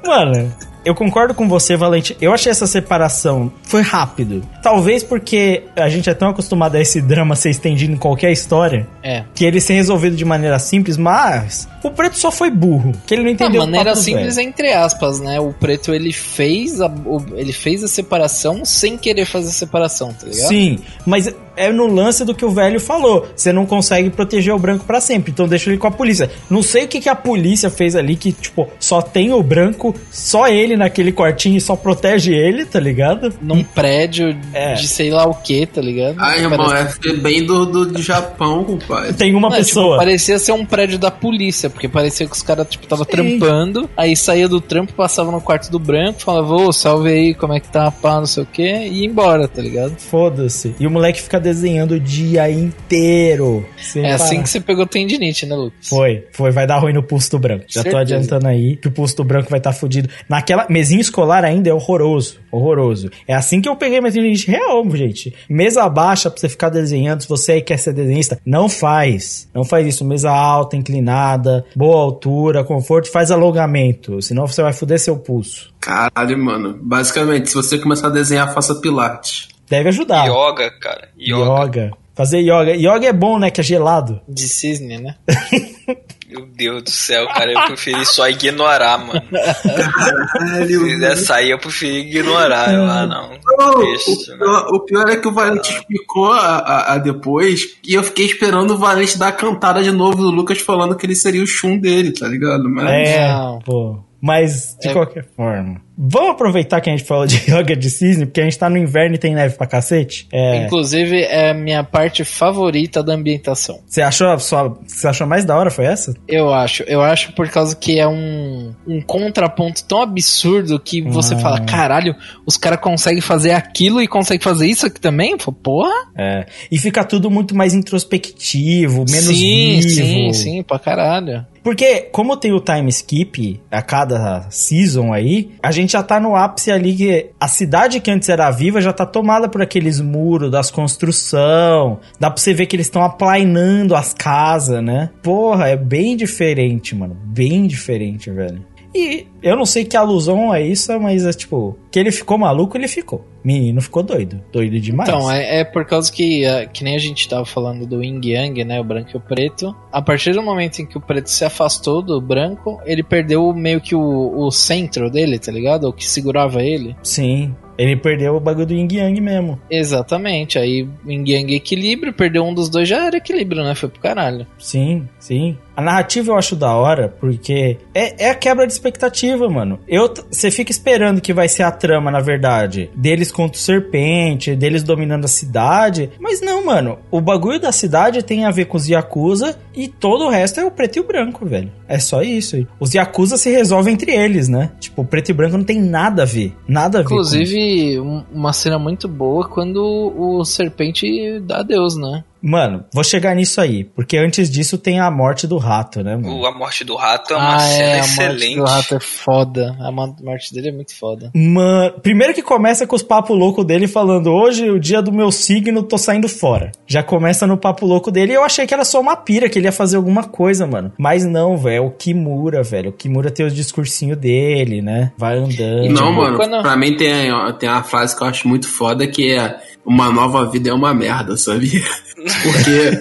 Mano, eu concordo com você, Valente. Eu achei essa separação foi rápido. Talvez porque a gente é tão acostumado a esse drama ser estendido em qualquer história É. que ele ser resolvido de maneira simples, mas o preto só foi burro, que ele não A entendeu o maneira simples velho. entre aspas, né? O preto ele fez a, ele fez a separação sem querer fazer a separação, tá ligado? Sim, mas é no lance do que o velho falou. Você não consegue proteger o branco pra sempre, então deixa ele com a polícia. Não sei o que, que a polícia fez ali, que, tipo, só tem o branco, só ele naquele quartinho e só protege ele, tá ligado? Num prédio É. de sei lá o que, tá ligado? Ai, irmão, Parece- é bem do, do, do Japão, compadre. Tem uma Não, tipo, pessoa. parecia ser um prédio da polícia, porque parecia que os caras, tipo, tava Sim. trampando, aí saía do trampo, passava no quarto do branco, falava, ô, salve aí, como é que tá, pá, não sei o que, e ia embora, tá ligado? Foda-se. E o moleque fica desenhando o dia inteiro. é assim parar. que você pegou tendinite, né, Lucas? Foi, foi, vai dar ruim no pulso do branco. Já tô Certeza. adiantando aí que o pulso do branco vai estar tá fudido. Naquela mesinha escolar ainda é horroroso, horroroso. É assim que eu peguei minha tendinite real, gente. Mesa baixa pra você ficar desenhando, se você aí quer ser desenhista, não faz. Não faz isso. Mesa alta, inclinada, boa altura, conforto, faz alongamento, senão você vai fuder seu pulso. Caralho, mano. Basicamente, se você começar a desenhar, faça pilates. Deve ajudar. Yoga, cara. Yoga. Yoga. Fazer yoga. Yoga é bom, né? Que é gelado. De cisne, né? Meu Deus do céu, cara. Eu preferi só ignorar, mano. Caralho, Se quiser sair, eu preferi ignorar. Eu, ah, não. Não, Deixa, o, pior, o pior é que o Valente explicou a, a- a depois e eu fiquei esperando o Valente dar a cantada de novo do Lucas falando que ele seria o chum dele, tá ligado? Mas É, Não. pô. Mas, de É. qualquer forma. Vamos aproveitar que a gente falou de yoga de cisne, porque a gente tá no inverno e tem neve pra cacete. É, Inclusive, é a minha parte favorita da ambientação. você achou a sua. Você achou mais da hora? Foi essa? Eu acho. Eu acho por causa que é um, um contraponto tão absurdo que você Ah. fala, caralho, os caras conseguem fazer aquilo e conseguem fazer isso aqui também? Falo, Porra! É. E fica tudo muito mais introspectivo, menos sim, vivo. sim, sim, pra caralho. Porque, como tem o time skip a cada season aí, a gente já tá no ápice ali que a cidade que antes era viva já tá tomada por aqueles muros das construção. Dá pra você ver que eles estão aplainando as casas, né? Porra, é bem diferente, mano. Bem diferente, velho. E eu não sei que alusão é isso, mas é tipo, que ele ficou maluco, ele ficou. Menino ficou doido. Doido demais. Então, é, é por causa que, é, que nem a gente tava falando do Yin Yang, né? O branco e o preto. A partir do momento em que o preto se afastou do branco, ele perdeu meio que o, o centro dele, tá ligado? O que segurava ele. Sim. Ele perdeu o bagulho do Yin Yang mesmo. Exatamente. Aí Yin Yang equilíbrio, perdeu um dos dois, já era equilíbrio, né? Foi pro caralho. Sim, sim. A narrativa eu acho da hora, porque é, é a quebra de expectativa, mano. Eu, você fica esperando que vai ser a trama, na verdade, deles contra o serpente, deles dominando a cidade. Mas não, mano. O bagulho da cidade tem a ver com os Yakuza e todo o resto é o preto e o branco, velho. É só isso. Os Yakuza se resolvem entre eles, né? Tipo, o preto e branco não tem nada a ver. Nada a ver. Inclusive, uma cena muito boa quando o serpente dá adeus, né? Mano, vou chegar nisso aí, porque antes disso tem a morte do rato, né, mano? A morte do rato é uma ah, cena é, excelente. A morte do rato é foda. A morte dele é muito foda. Mano, primeiro que começa com os papo louco dele falando: hoje, o dia do meu signo, tô saindo fora. Já começa no papo louco dele e eu achei que era só uma pira, que ele ia fazer alguma coisa, mano. Mas não, velho, é o Kimura, velho. O Kimura tem os discursinhos dele, né? Vai andando. Não, tipo, mano, quando- pra mim tem, tem uma frase que eu acho muito foda que é uma nova vida é uma merda, sabia? Porque,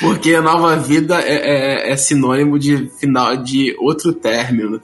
porque nova vida é, é- é sinônimo de final de outro término.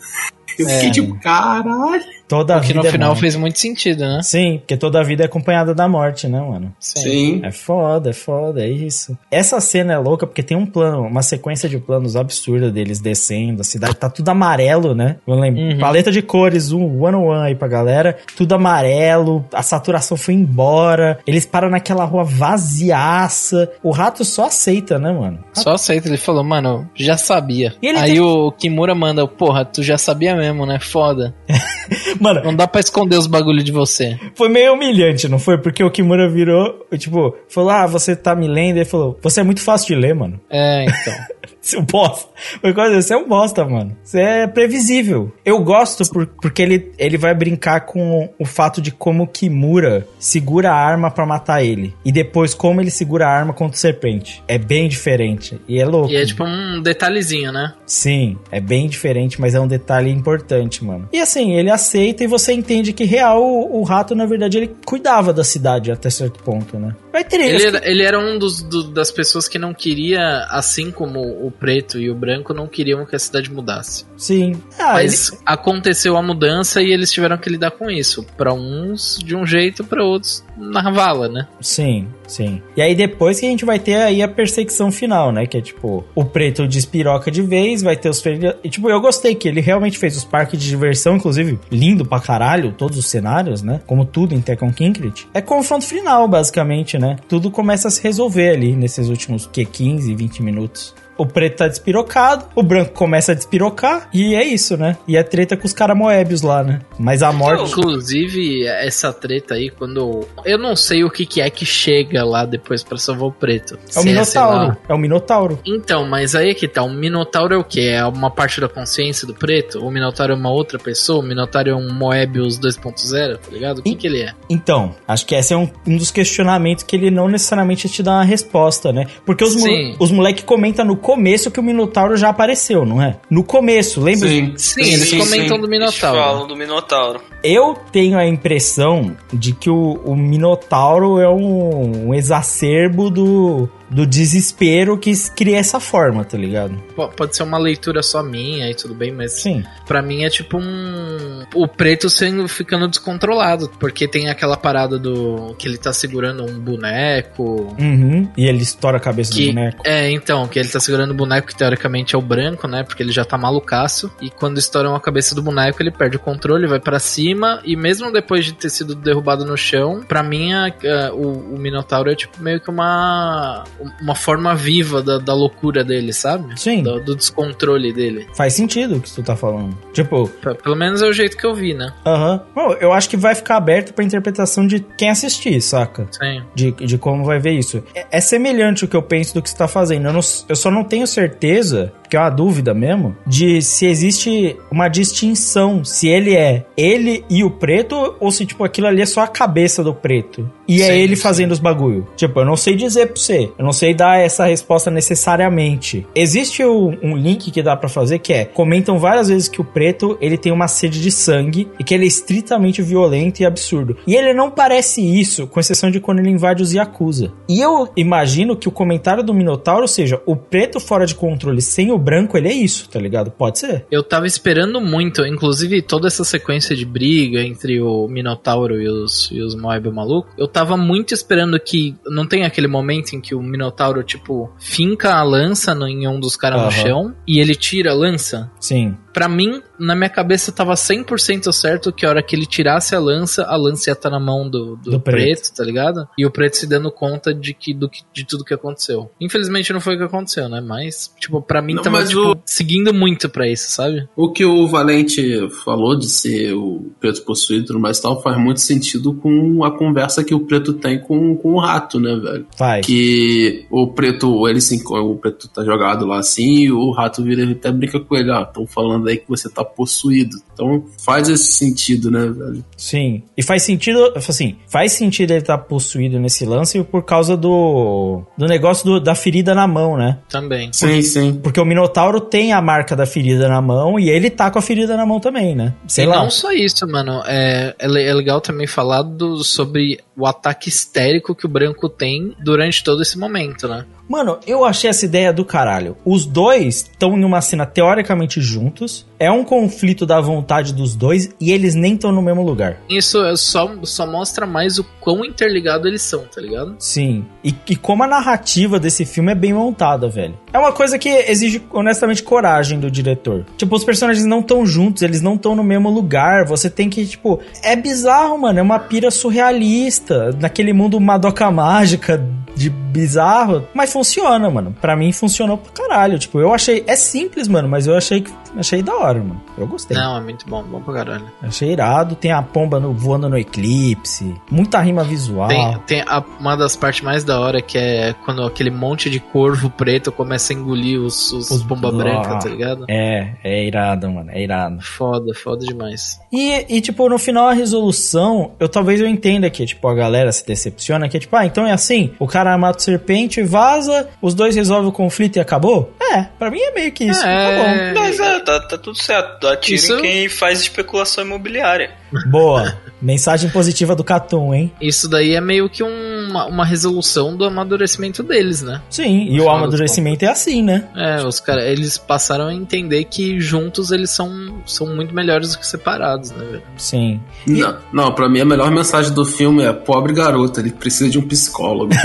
Eu fiquei É. tipo, caralho. Toda a Que no é final morte. fez muito sentido, né? Sim, porque toda a vida é acompanhada da morte, né, mano? Sim. É foda, é foda, é isso. Essa cena é louca porque tem um plano, uma sequência de planos absurda deles descendo, a cidade tá tudo amarelo, né? Eu lembro, Uhum. paleta de cores, um one on one aí pra galera, tudo amarelo, a saturação foi embora, eles param naquela rua vaziaça, o rato só aceita, né, mano? Só aceita, ele falou, mano, já sabia. E ele Aí tem- o Kimura manda, porra, tu já sabia mesmo, né? Foda. Mano, Não dá pra esconder os bagulho de você. foi meio humilhante, não foi? Porque o Kimura virou, tipo, falou, ah, você tá me lendo, ele falou, você é muito fácil de ler, mano. É, então. Seu bosta. Foi coisa, você é um bosta, mano. Você é previsível. Eu gosto por- porque ele, ele vai brincar com o fato de como Kimura segura a arma pra matar ele. E depois como ele segura a arma contra o serpente. É bem diferente. E é louco. E é tipo um detalhezinho, né? Sim, é bem diferente, mas é um detalhe importante, mano. E assim, ele aceita e você entende que real o, o rato, na verdade, ele cuidava da cidade até certo ponto, né? Vai ter Ele era, ele era um dos, do- das pessoas que não queria, assim como o preto e o branco, não queriam que a cidade mudasse. Sim. Ah, Mas aconteceu a mudança e eles tiveram que lidar com isso. Pra uns de um jeito, pra outros na vala, né? Sim, sim. E aí depois que a gente vai ter aí a perseguição final, né? Que é tipo, o preto despiroca de vez, vai ter os. E tipo, eu gostei que ele realmente fez os parques de diversão, inclusive, lindo pra caralho, todos os cenários, né? Como tudo em Tekken Kinkrit. É confronto final, basicamente, né? Tudo começa a se resolver ali nesses últimos, que, 15, 20 minutos. O preto tá despirocado, o branco começa a despirocar, e é isso, né? E é treta com os caras moébios lá, né? Mas a morte. Inclusive, essa treta aí, quando. Eu não sei o que, que é que chega lá depois pra salvar o preto. É o lá, Minotauro. É o Minotauro. Então, mas aí é que tá. O Minotauro é o quê? É uma parte da consciência do preto? O Minotauro é uma outra pessoa? O Minotauro é um Moebius 2.0, tá ligado? O que, que ele é? Então, acho que esse é um, um dos questionamentos que ele não necessariamente te dá uma resposta, né? Porque os, mo os moleque comentam no começo que o Minotauro já apareceu, não é? No começo, lembra? Sim. Sim, eles sim, comentam sim. do Eles Minotauro. falam do Minotauro. Eu tenho a impressão de que o, o Minotauro é um, um exacerbo do, do desespero que cria essa forma, tá ligado? Pode ser uma leitura só minha e tudo bem, mas Sim. Pra mim é tipo um. O preto sendo ficando descontrolado. Porque tem aquela parada do. que ele tá segurando um boneco. Uhum. E ele estoura a cabeça Que, do boneco. é, então, que ele tá segurando o boneco que teoricamente é o branco, né? Porque ele já tá malucaço. E quando estouram a cabeça do boneco, ele perde o controle, vai pra cima. E mesmo depois de ter sido derrubado no chão, pra mim a- a- o, o Minotauro é tipo meio que uma. Uma forma viva da, da loucura dele, sabe? Sim. Do, do descontrole dele. Faz sentido o que tu tá falando. Tipo, P- Pelo menos é o jeito que eu vi, né? aham. Bom, eu acho que vai ficar aberto pra interpretação de quem assistir, saca? Sim. de, de como vai ver isso. É, é semelhante o que eu penso do que você tá fazendo. Eu, não- eu só não tenho certeza, fiquei uma dúvida mesmo de se existe uma distinção, se ele é ele e o preto ou se tipo aquilo ali é só a cabeça do preto. E é Sim, ele sim. fazendo os bagulho. Tipo, eu não sei dizer pra você. Eu não sei dar essa resposta necessariamente. Existe um, um link que dá pra fazer que é: comentam várias vezes que o preto ele tem uma sede de sangue e que ele é estritamente violento e absurdo. E ele não parece isso, com exceção de quando ele invade os Yakuza. E eu imagino que o comentário do Minotauro seja: o preto fora de controle sem o branco, ele é isso, tá ligado? Pode ser. Eu tava esperando muito, inclusive toda essa sequência de briga entre o Minotauro e os, e os Moab maluco, eu tava muito esperando que. Não tem aquele momento em que o Minotauro, tipo, finca a lança no, em um dos caras no Aham. chão e ele tira a lança? Sim. Pra mim, na minha cabeça tava 100% certo que a hora que ele tirasse a lança, a lança ia estar na mão do, do, Do preto. preto. tá ligado? E o preto se dando conta de, que, do que, de tudo que aconteceu. Infelizmente não foi o que aconteceu, né? Mas, tipo, pra mim Não, tava, mas tipo, o- seguindo muito pra isso, sabe? O que o Valente falou de ser o preto possuído e tudo mais e tal faz muito sentido com a conversa que o preto tem com, com o rato, né, velho? Faz. Que o preto, ele se, o preto tá jogado lá assim, e o rato vira e até brinca com ele, ó, estão falando aí que você tá possuído. Então faz esse sentido, né, velho? Sim. E faz sentido, assim, faz sentido ele estar possuído nesse lance por causa do do negócio do- da ferida na mão, né? Também. Sim, sim. Porque o Minotauro tem a marca da ferida na mão e ele tá com a ferida na mão também, né? Sei e lá. não só isso, mano. É, é, é legal também falar do, sobre o ataque histérico que o branco tem durante todo esse momento, né? Mano, eu achei essa ideia do caralho. Os dois estão em uma cena teoricamente juntos. É um conflito da vontade dos dois e eles nem estão no mesmo lugar. Isso é só, só mostra mais o quão interligados eles são, tá ligado? Sim. E, e como a narrativa desse filme é bem montada, velho. É uma coisa que exige, honestamente, coragem do diretor. Tipo, os personagens não estão juntos, eles não estão no mesmo lugar. Você tem que, tipo. É bizarro, mano. É uma pira surrealista. Naquele mundo madoca mágica de bizarro. Mas funciona, mano. Pra mim funcionou pra caralho. Tipo, eu achei. É simples, mano, mas eu achei que. Achei da hora, mano. Eu gostei. Não, é muito bom, bom pra caralho. Achei irado. Tem a pomba no- voando no eclipse. Muita rima visual. Tem, tem a- uma das partes mais da hora que é quando aquele monte de corvo preto começa a engolir os, os, Os- bomba Ah. branca, tá ligado? É, é irado, mano. É irado. Foda, foda demais. E, e, tipo, no final a resolução, eu talvez eu entenda que, tipo, a galera se decepciona, que é tipo, ah, então é assim, o cara mata o serpente, vaza, os dois resolvem o conflito e acabou? É, pra mim é meio que isso. É. Tá Mas é, tá, tá tudo certo. Dá tiro Isso- em quem faz especulação imobiliária. Boa. Mensagem positiva do Catum, hein? Isso daí é meio que um- uma, uma resolução do amadurecimento deles, né? Sim, e o amadurecimento é assim, né? É, os caras, eles passaram a entender que juntos eles são, são muito melhores do que separados, né, velho? Sim. Não, não, pra mim a melhor mensagem do filme é pobre garoto, ele precisa de um psicólogo.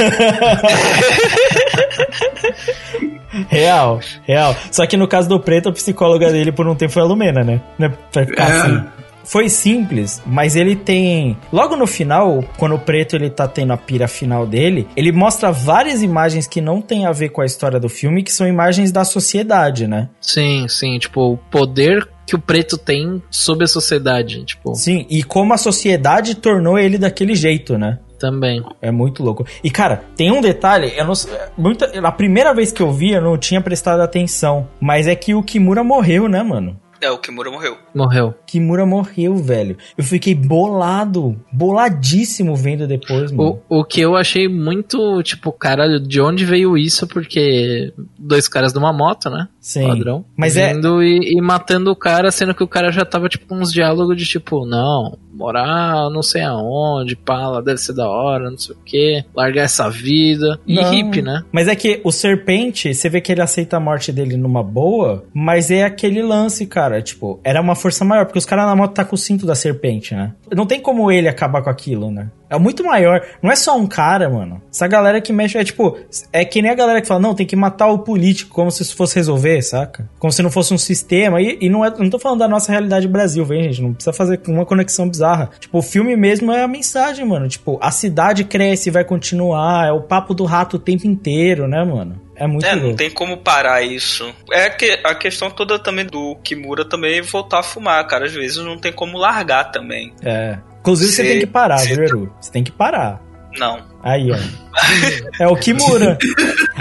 Real, real. Só que no caso do preto, a psicóloga dele por um tempo foi a Lumena, né? É ficar É. assim. Foi simples, mas ele tem. Logo no final, quando o preto ele tá tendo a pira final dele, ele mostra várias imagens que não tem a ver com a história do filme, que são imagens da sociedade, né? Sim, sim, tipo, o poder que o preto tem sobre a sociedade, tipo, Sim, e como a sociedade tornou ele daquele jeito, né? Também. É muito louco. E, cara, tem um detalhe, eu não sei. Muita, a primeira vez que eu vi, eu não tinha prestado atenção. Mas é que o Kimura morreu, né, mano? É, o Kimura morreu. Morreu. Kimura morreu, velho. Eu fiquei bolado, boladíssimo vendo depois, mano. O, o que eu achei muito, tipo, caralho, de onde veio isso? Porque dois caras numa moto, né? Sim. Padrão. Mas é- Vindo e, e matando o cara, sendo que o cara já tava, tipo, com uns diálogos de tipo, não, morar não sei aonde, pá, lá deve ser da hora, não sei o que, largar essa vida. E Não. hippie, né? Mas é que o serpente, você vê que ele aceita a morte dele numa boa, mas é aquele lance, cara. Tipo, era uma força maior, porque os caras na moto tá com o cinto da serpente, né? Não tem como ele acabar com aquilo, né? É muito maior. Não é só um cara, mano. Essa galera que mexe é tipo. É que nem a galera que fala, não, tem que matar o político como se isso fosse resolver, saca? Como se não fosse um sistema. E, e não, é, não tô falando da nossa realidade Brasil, vem, gente. Não precisa fazer uma conexão bizarra. Tipo, o filme mesmo é a mensagem, mano. Tipo, a cidade cresce e vai continuar. É o papo do rato o tempo inteiro, né, mano? É muito É, não tem como parar isso. É que a questão toda também do Kimura também é voltar a fumar, cara. Às vezes não tem como largar também. É. Inclusive, você Cê- tem que parar, viu, Eru? Você tem que parar. Não. Aí, ó. É o Kimura.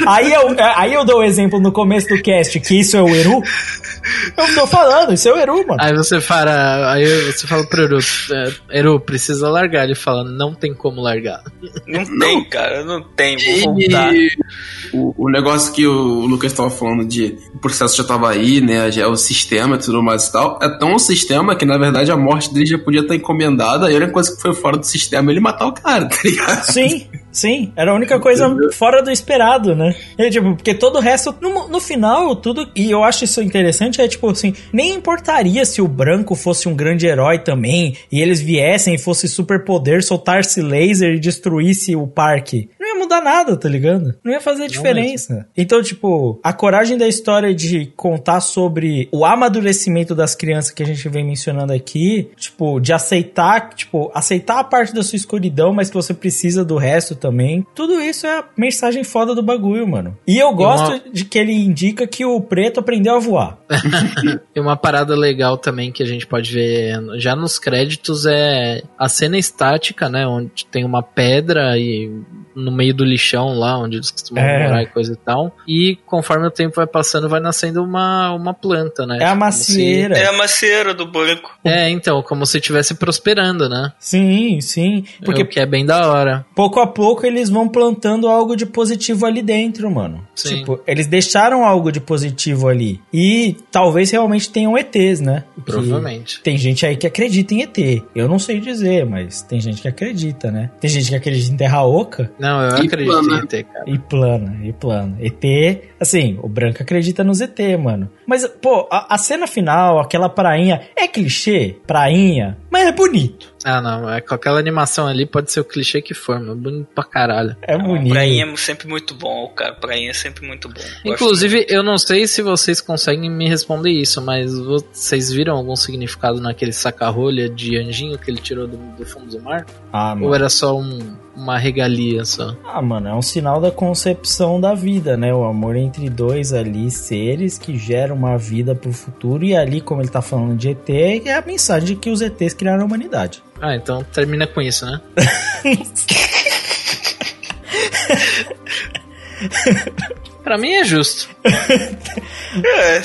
Aí eu, aí eu dou o exemplo no começo do cast que isso é o Eru. Eu tô falando, isso é o Eru, mano. Aí você fala, aí você fala pro Eru, é, Eru, precisa largar. Ele fala, não tem como largar. Não tem, cara, não tem, vou voltar. E o, o negócio que o Lucas estava falando de o processo já tava aí, né? Já é o sistema e tudo mais e tal. É tão um sistema que, na verdade, a morte dele já podia estar encomendada. E a única coisa que foi fora do sistema é ele matar o cara, tá ligado? Sim, sim. Era a única coisa fora do esperado, né? E, tipo, porque todo o resto, no, no final, tudo. E eu acho isso interessante, é tipo assim, nem importaria se o branco fosse um grande herói também, e eles viessem e fosse super poder, soltar-se laser e destruísse o parque. Mudar nada, tá ligado? Não ia fazer diferença. Então, tipo, a coragem da história de contar sobre o amadurecimento das crianças que a gente vem mencionando aqui, tipo, de aceitar, tipo, aceitar a parte da sua escuridão, mas que você precisa do resto também. Tudo isso é a mensagem foda do bagulho, mano. E eu gosto uma- de que ele indica que o preto aprendeu a voar. E uma parada legal também que a gente pode ver já nos créditos é a cena estática, né? Onde tem uma pedra e no meio do lixão lá, onde eles costumam É. morar e coisa e tal. E conforme o tempo vai passando, vai nascendo uma, uma planta, né? É a Como macieira. É a macieira do branco. se- É, então, como se estivesse prosperando, né? Sim, sim. Porque Porque que é bem da hora. pouco a pouco eles vão plantando algo de positivo ali dentro, mano. Sim. Tipo, eles deixaram algo de positivo ali. E talvez realmente tenham ETs, né? Que Provavelmente. Tem gente aí que acredita em ET. Eu não sei dizer, mas tem gente que acredita, né? Tem gente que acredita em Terra Oca Não, eu E acredito plana. em ET, cara. e plana, e plana. ET, assim, o branco acredita nos ET, mano. Mas, pô, a, a cena final, aquela prainha, é clichê? Prainha, mas é bonito. Ah, não. É, com aquela animação ali pode ser o clichê que for, mas bonito pra caralho. É Não, bonito. prainha é sempre muito bom, cara. Prainha é sempre muito bom. Inclusive, eu não sei se vocês conseguem me responder isso, mas vocês viram algum significado naquele saca-rolha de anjinho que ele tirou do, do fundo do mar? Ah, mano. Ou era só um- uma regalia só? Ah, mano, é um sinal da concepção da vida, né? O amor entre dois ali seres que geram uma vida pro futuro. E ali, como ele tá falando de ET, é a mensagem de que os ETs criaram a humanidade. Ah, então termina com isso, né? pra mim é justo. É,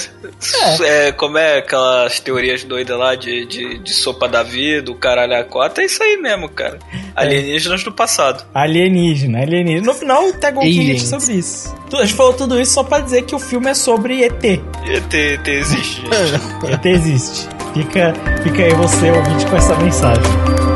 é, como é aquelas teorias doidas lá de, de, de sopa da vida, o caralho a quatro, é isso aí mesmo, cara. Alienígenas do passado. Alienígena, alienígena. No final, o Tagon King Aliens. diz sobre isso. A gente falou tudo isso só pra dizer que o filme é sobre ET. ET, ET existe, gente. ET existe. Fica, fica aí você, ouvinte, com essa mensagem.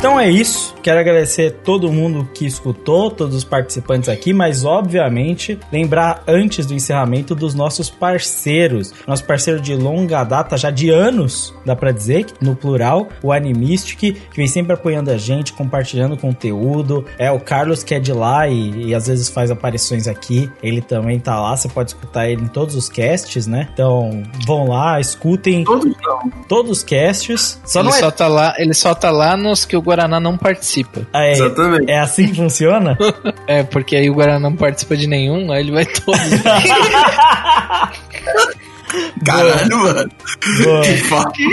Então é isso. Quero agradecer todo mundo que escutou, todos os participantes aqui, mas obviamente lembrar antes do encerramento dos nossos parceiros. Nosso parceiro de longa data, já de anos, dá pra dizer, no plural, o Animistic, que vem sempre apoiando a gente, compartilhando conteúdo. É o Carlos que é de lá e, e às vezes faz aparições aqui. Ele também tá lá, você pode escutar ele em todos os casts, né? Então vão lá, escutem Todos não. todos os casts. Só ele, não é. só tá lá, ele só tá lá nos que o Guaraná não participa. Ah, é, Exatamente. é assim que funciona? É, porque aí o Guaraná não participa de nenhum, aí ele vai todos. Caralho, mano. Boa. Que foda, que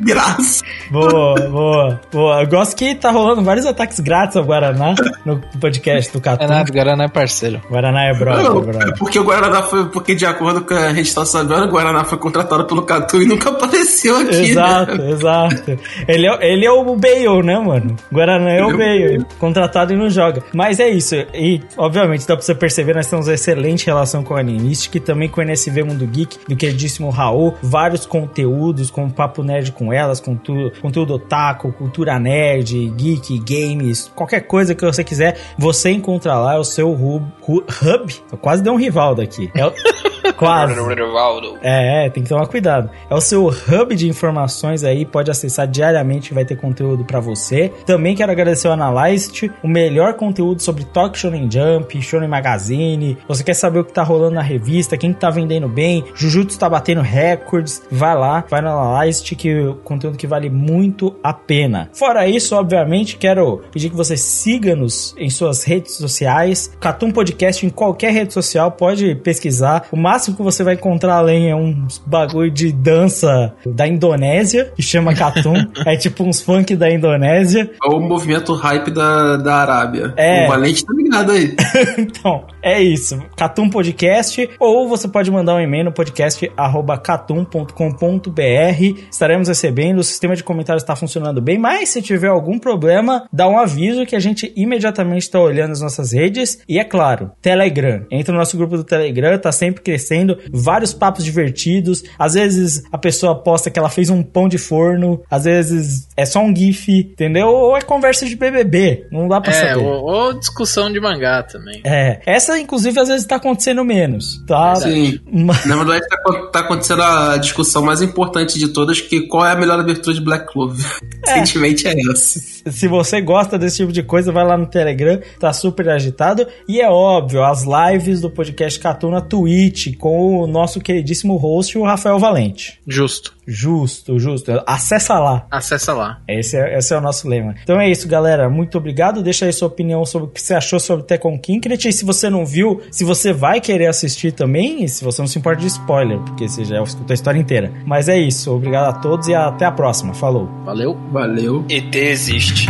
graça. Boa, boa, boa. Eu gosto que tá rolando vários ataques grátis ao Guaraná no podcast do é Catum. nada, o Guaraná é parceiro. Guaraná é brother, Não, brother. é porque o Guaraná foi. Porque de acordo com a gente tá sabendo, o Guaraná foi contratado pelo Catu e nunca apareceu aqui. Exato, Né? exato. Ele é, ele é o Bale, né, mano? Guaraná é o Ele é o Bale. Contratado e não joga. Mas é isso. E, obviamente, dá pra você perceber, nós temos uma excelente relação com a Animistic, também com o NSV Mundo Geek, do queridíssimo Raul. Vários conteúdos, como Papo Nerd com elas, conteúdo, conteúdo otaku, cultura nerd, geek, games, qualquer coisa que você quiser, você encontra lá, é o seu hub. hu- hub? Quase dei um rival daqui. É o, Quase. É, é, tem que tomar cuidado. É o seu hub de informações aí, pode acessar diariamente, vai ter conteúdo pra você. Também quero agradecer ao Analyst, o melhor conteúdo sobre Talk Shonen Jump, Shonen Magazine. Você quer saber o que tá rolando na revista, quem que tá vendendo bem, Jujutsu tá batendo recordes, vai lá, vai no Analyst, que é o conteúdo que vale muito a pena. Fora isso, obviamente, quero pedir que você siga-nos em suas redes sociais, Catum Podcast em qualquer rede social, pode pesquisar. O máximo que você vai encontrar além é uns bagulho de dança da Indonésia, que chama Catum. é tipo uns funk da Indonésia. É o movimento hype da, da Arábia. É. O Valente tá ligado aí. então, é isso. Catum Podcast. Ou você pode mandar um e-mail no podcast arroba catum.com.br. Estaremos recebendo. O sistema de comentários está funcionando bem, mas se tiver algum problema, dá um aviso que a gente imediatamente está olhando as nossas redes. E é claro, Telegram. Entra no nosso grupo do Telegram, tá sempre crescendo. Vários papos divertidos. Às vezes a pessoa posta que ela fez um pão de forno. Às vezes é só um GIF, entendeu? Ou é conversa de BBB. Não dá pra É, saber. ou, ou discussão de mangá também. É, essa inclusive às vezes tá acontecendo menos, tá? Sim. Mas- Na verdade, tá, acon- tá acontecendo a discussão mais importante de todas, que qual é a melhor abertura de Black Clover. Recentemente é essa. Se você gosta desse tipo de coisa, vai lá no Telegram, tá super agitado. E é óbvio, as lives do podcast Catu na Twitch, com o nosso queridíssimo host, o Rafael Valente. Justo. Justo, justo. Acessa lá. Acessa lá. Esse é, esse é o nosso lema. Então é isso, galera. Muito obrigado. Deixa aí sua opinião sobre o que você achou sobre Tekken Kinkret. E se você não viu, se você vai querer assistir também, e se você não se importa de spoiler, porque você já escutou a história inteira. Mas é isso. Obrigado a todos e até a próxima. Falou. Valeu. Valeu. ET existe.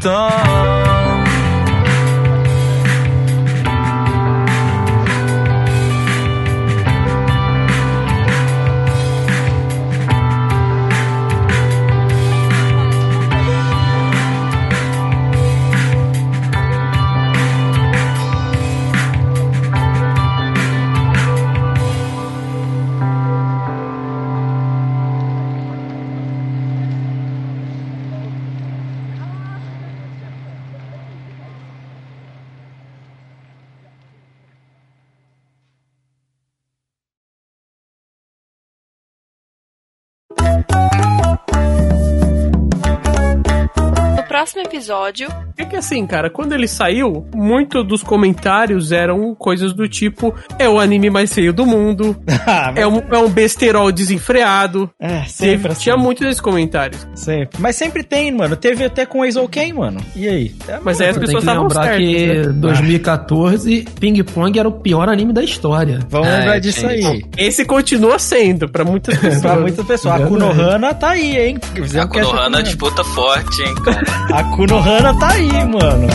这 próximo episódio, É que assim, cara, quando ele saiu, muito dos comentários eram coisas do tipo: é o anime mais feio do mundo, Ah, mas- é, um, é um besterol desenfreado. É, Teve- sempre assim. Tinha muito desses comentários. Sempre. Mas sempre tem, mano. Teve até com o Eizouken, mano. E aí? É, Mas aí as pessoas estavam lembrar certas. que né? 2014 Ping Pong era o pior anime da história. Vamos É, lembrar disso tem aí. Esse continua sendo, pra muitas pessoas. pra muitas pessoas. A. Kunohana tá aí, hein? A Fizemos Kunohana- disputa forte, hein, cara. A Kunohana tá aí, mano.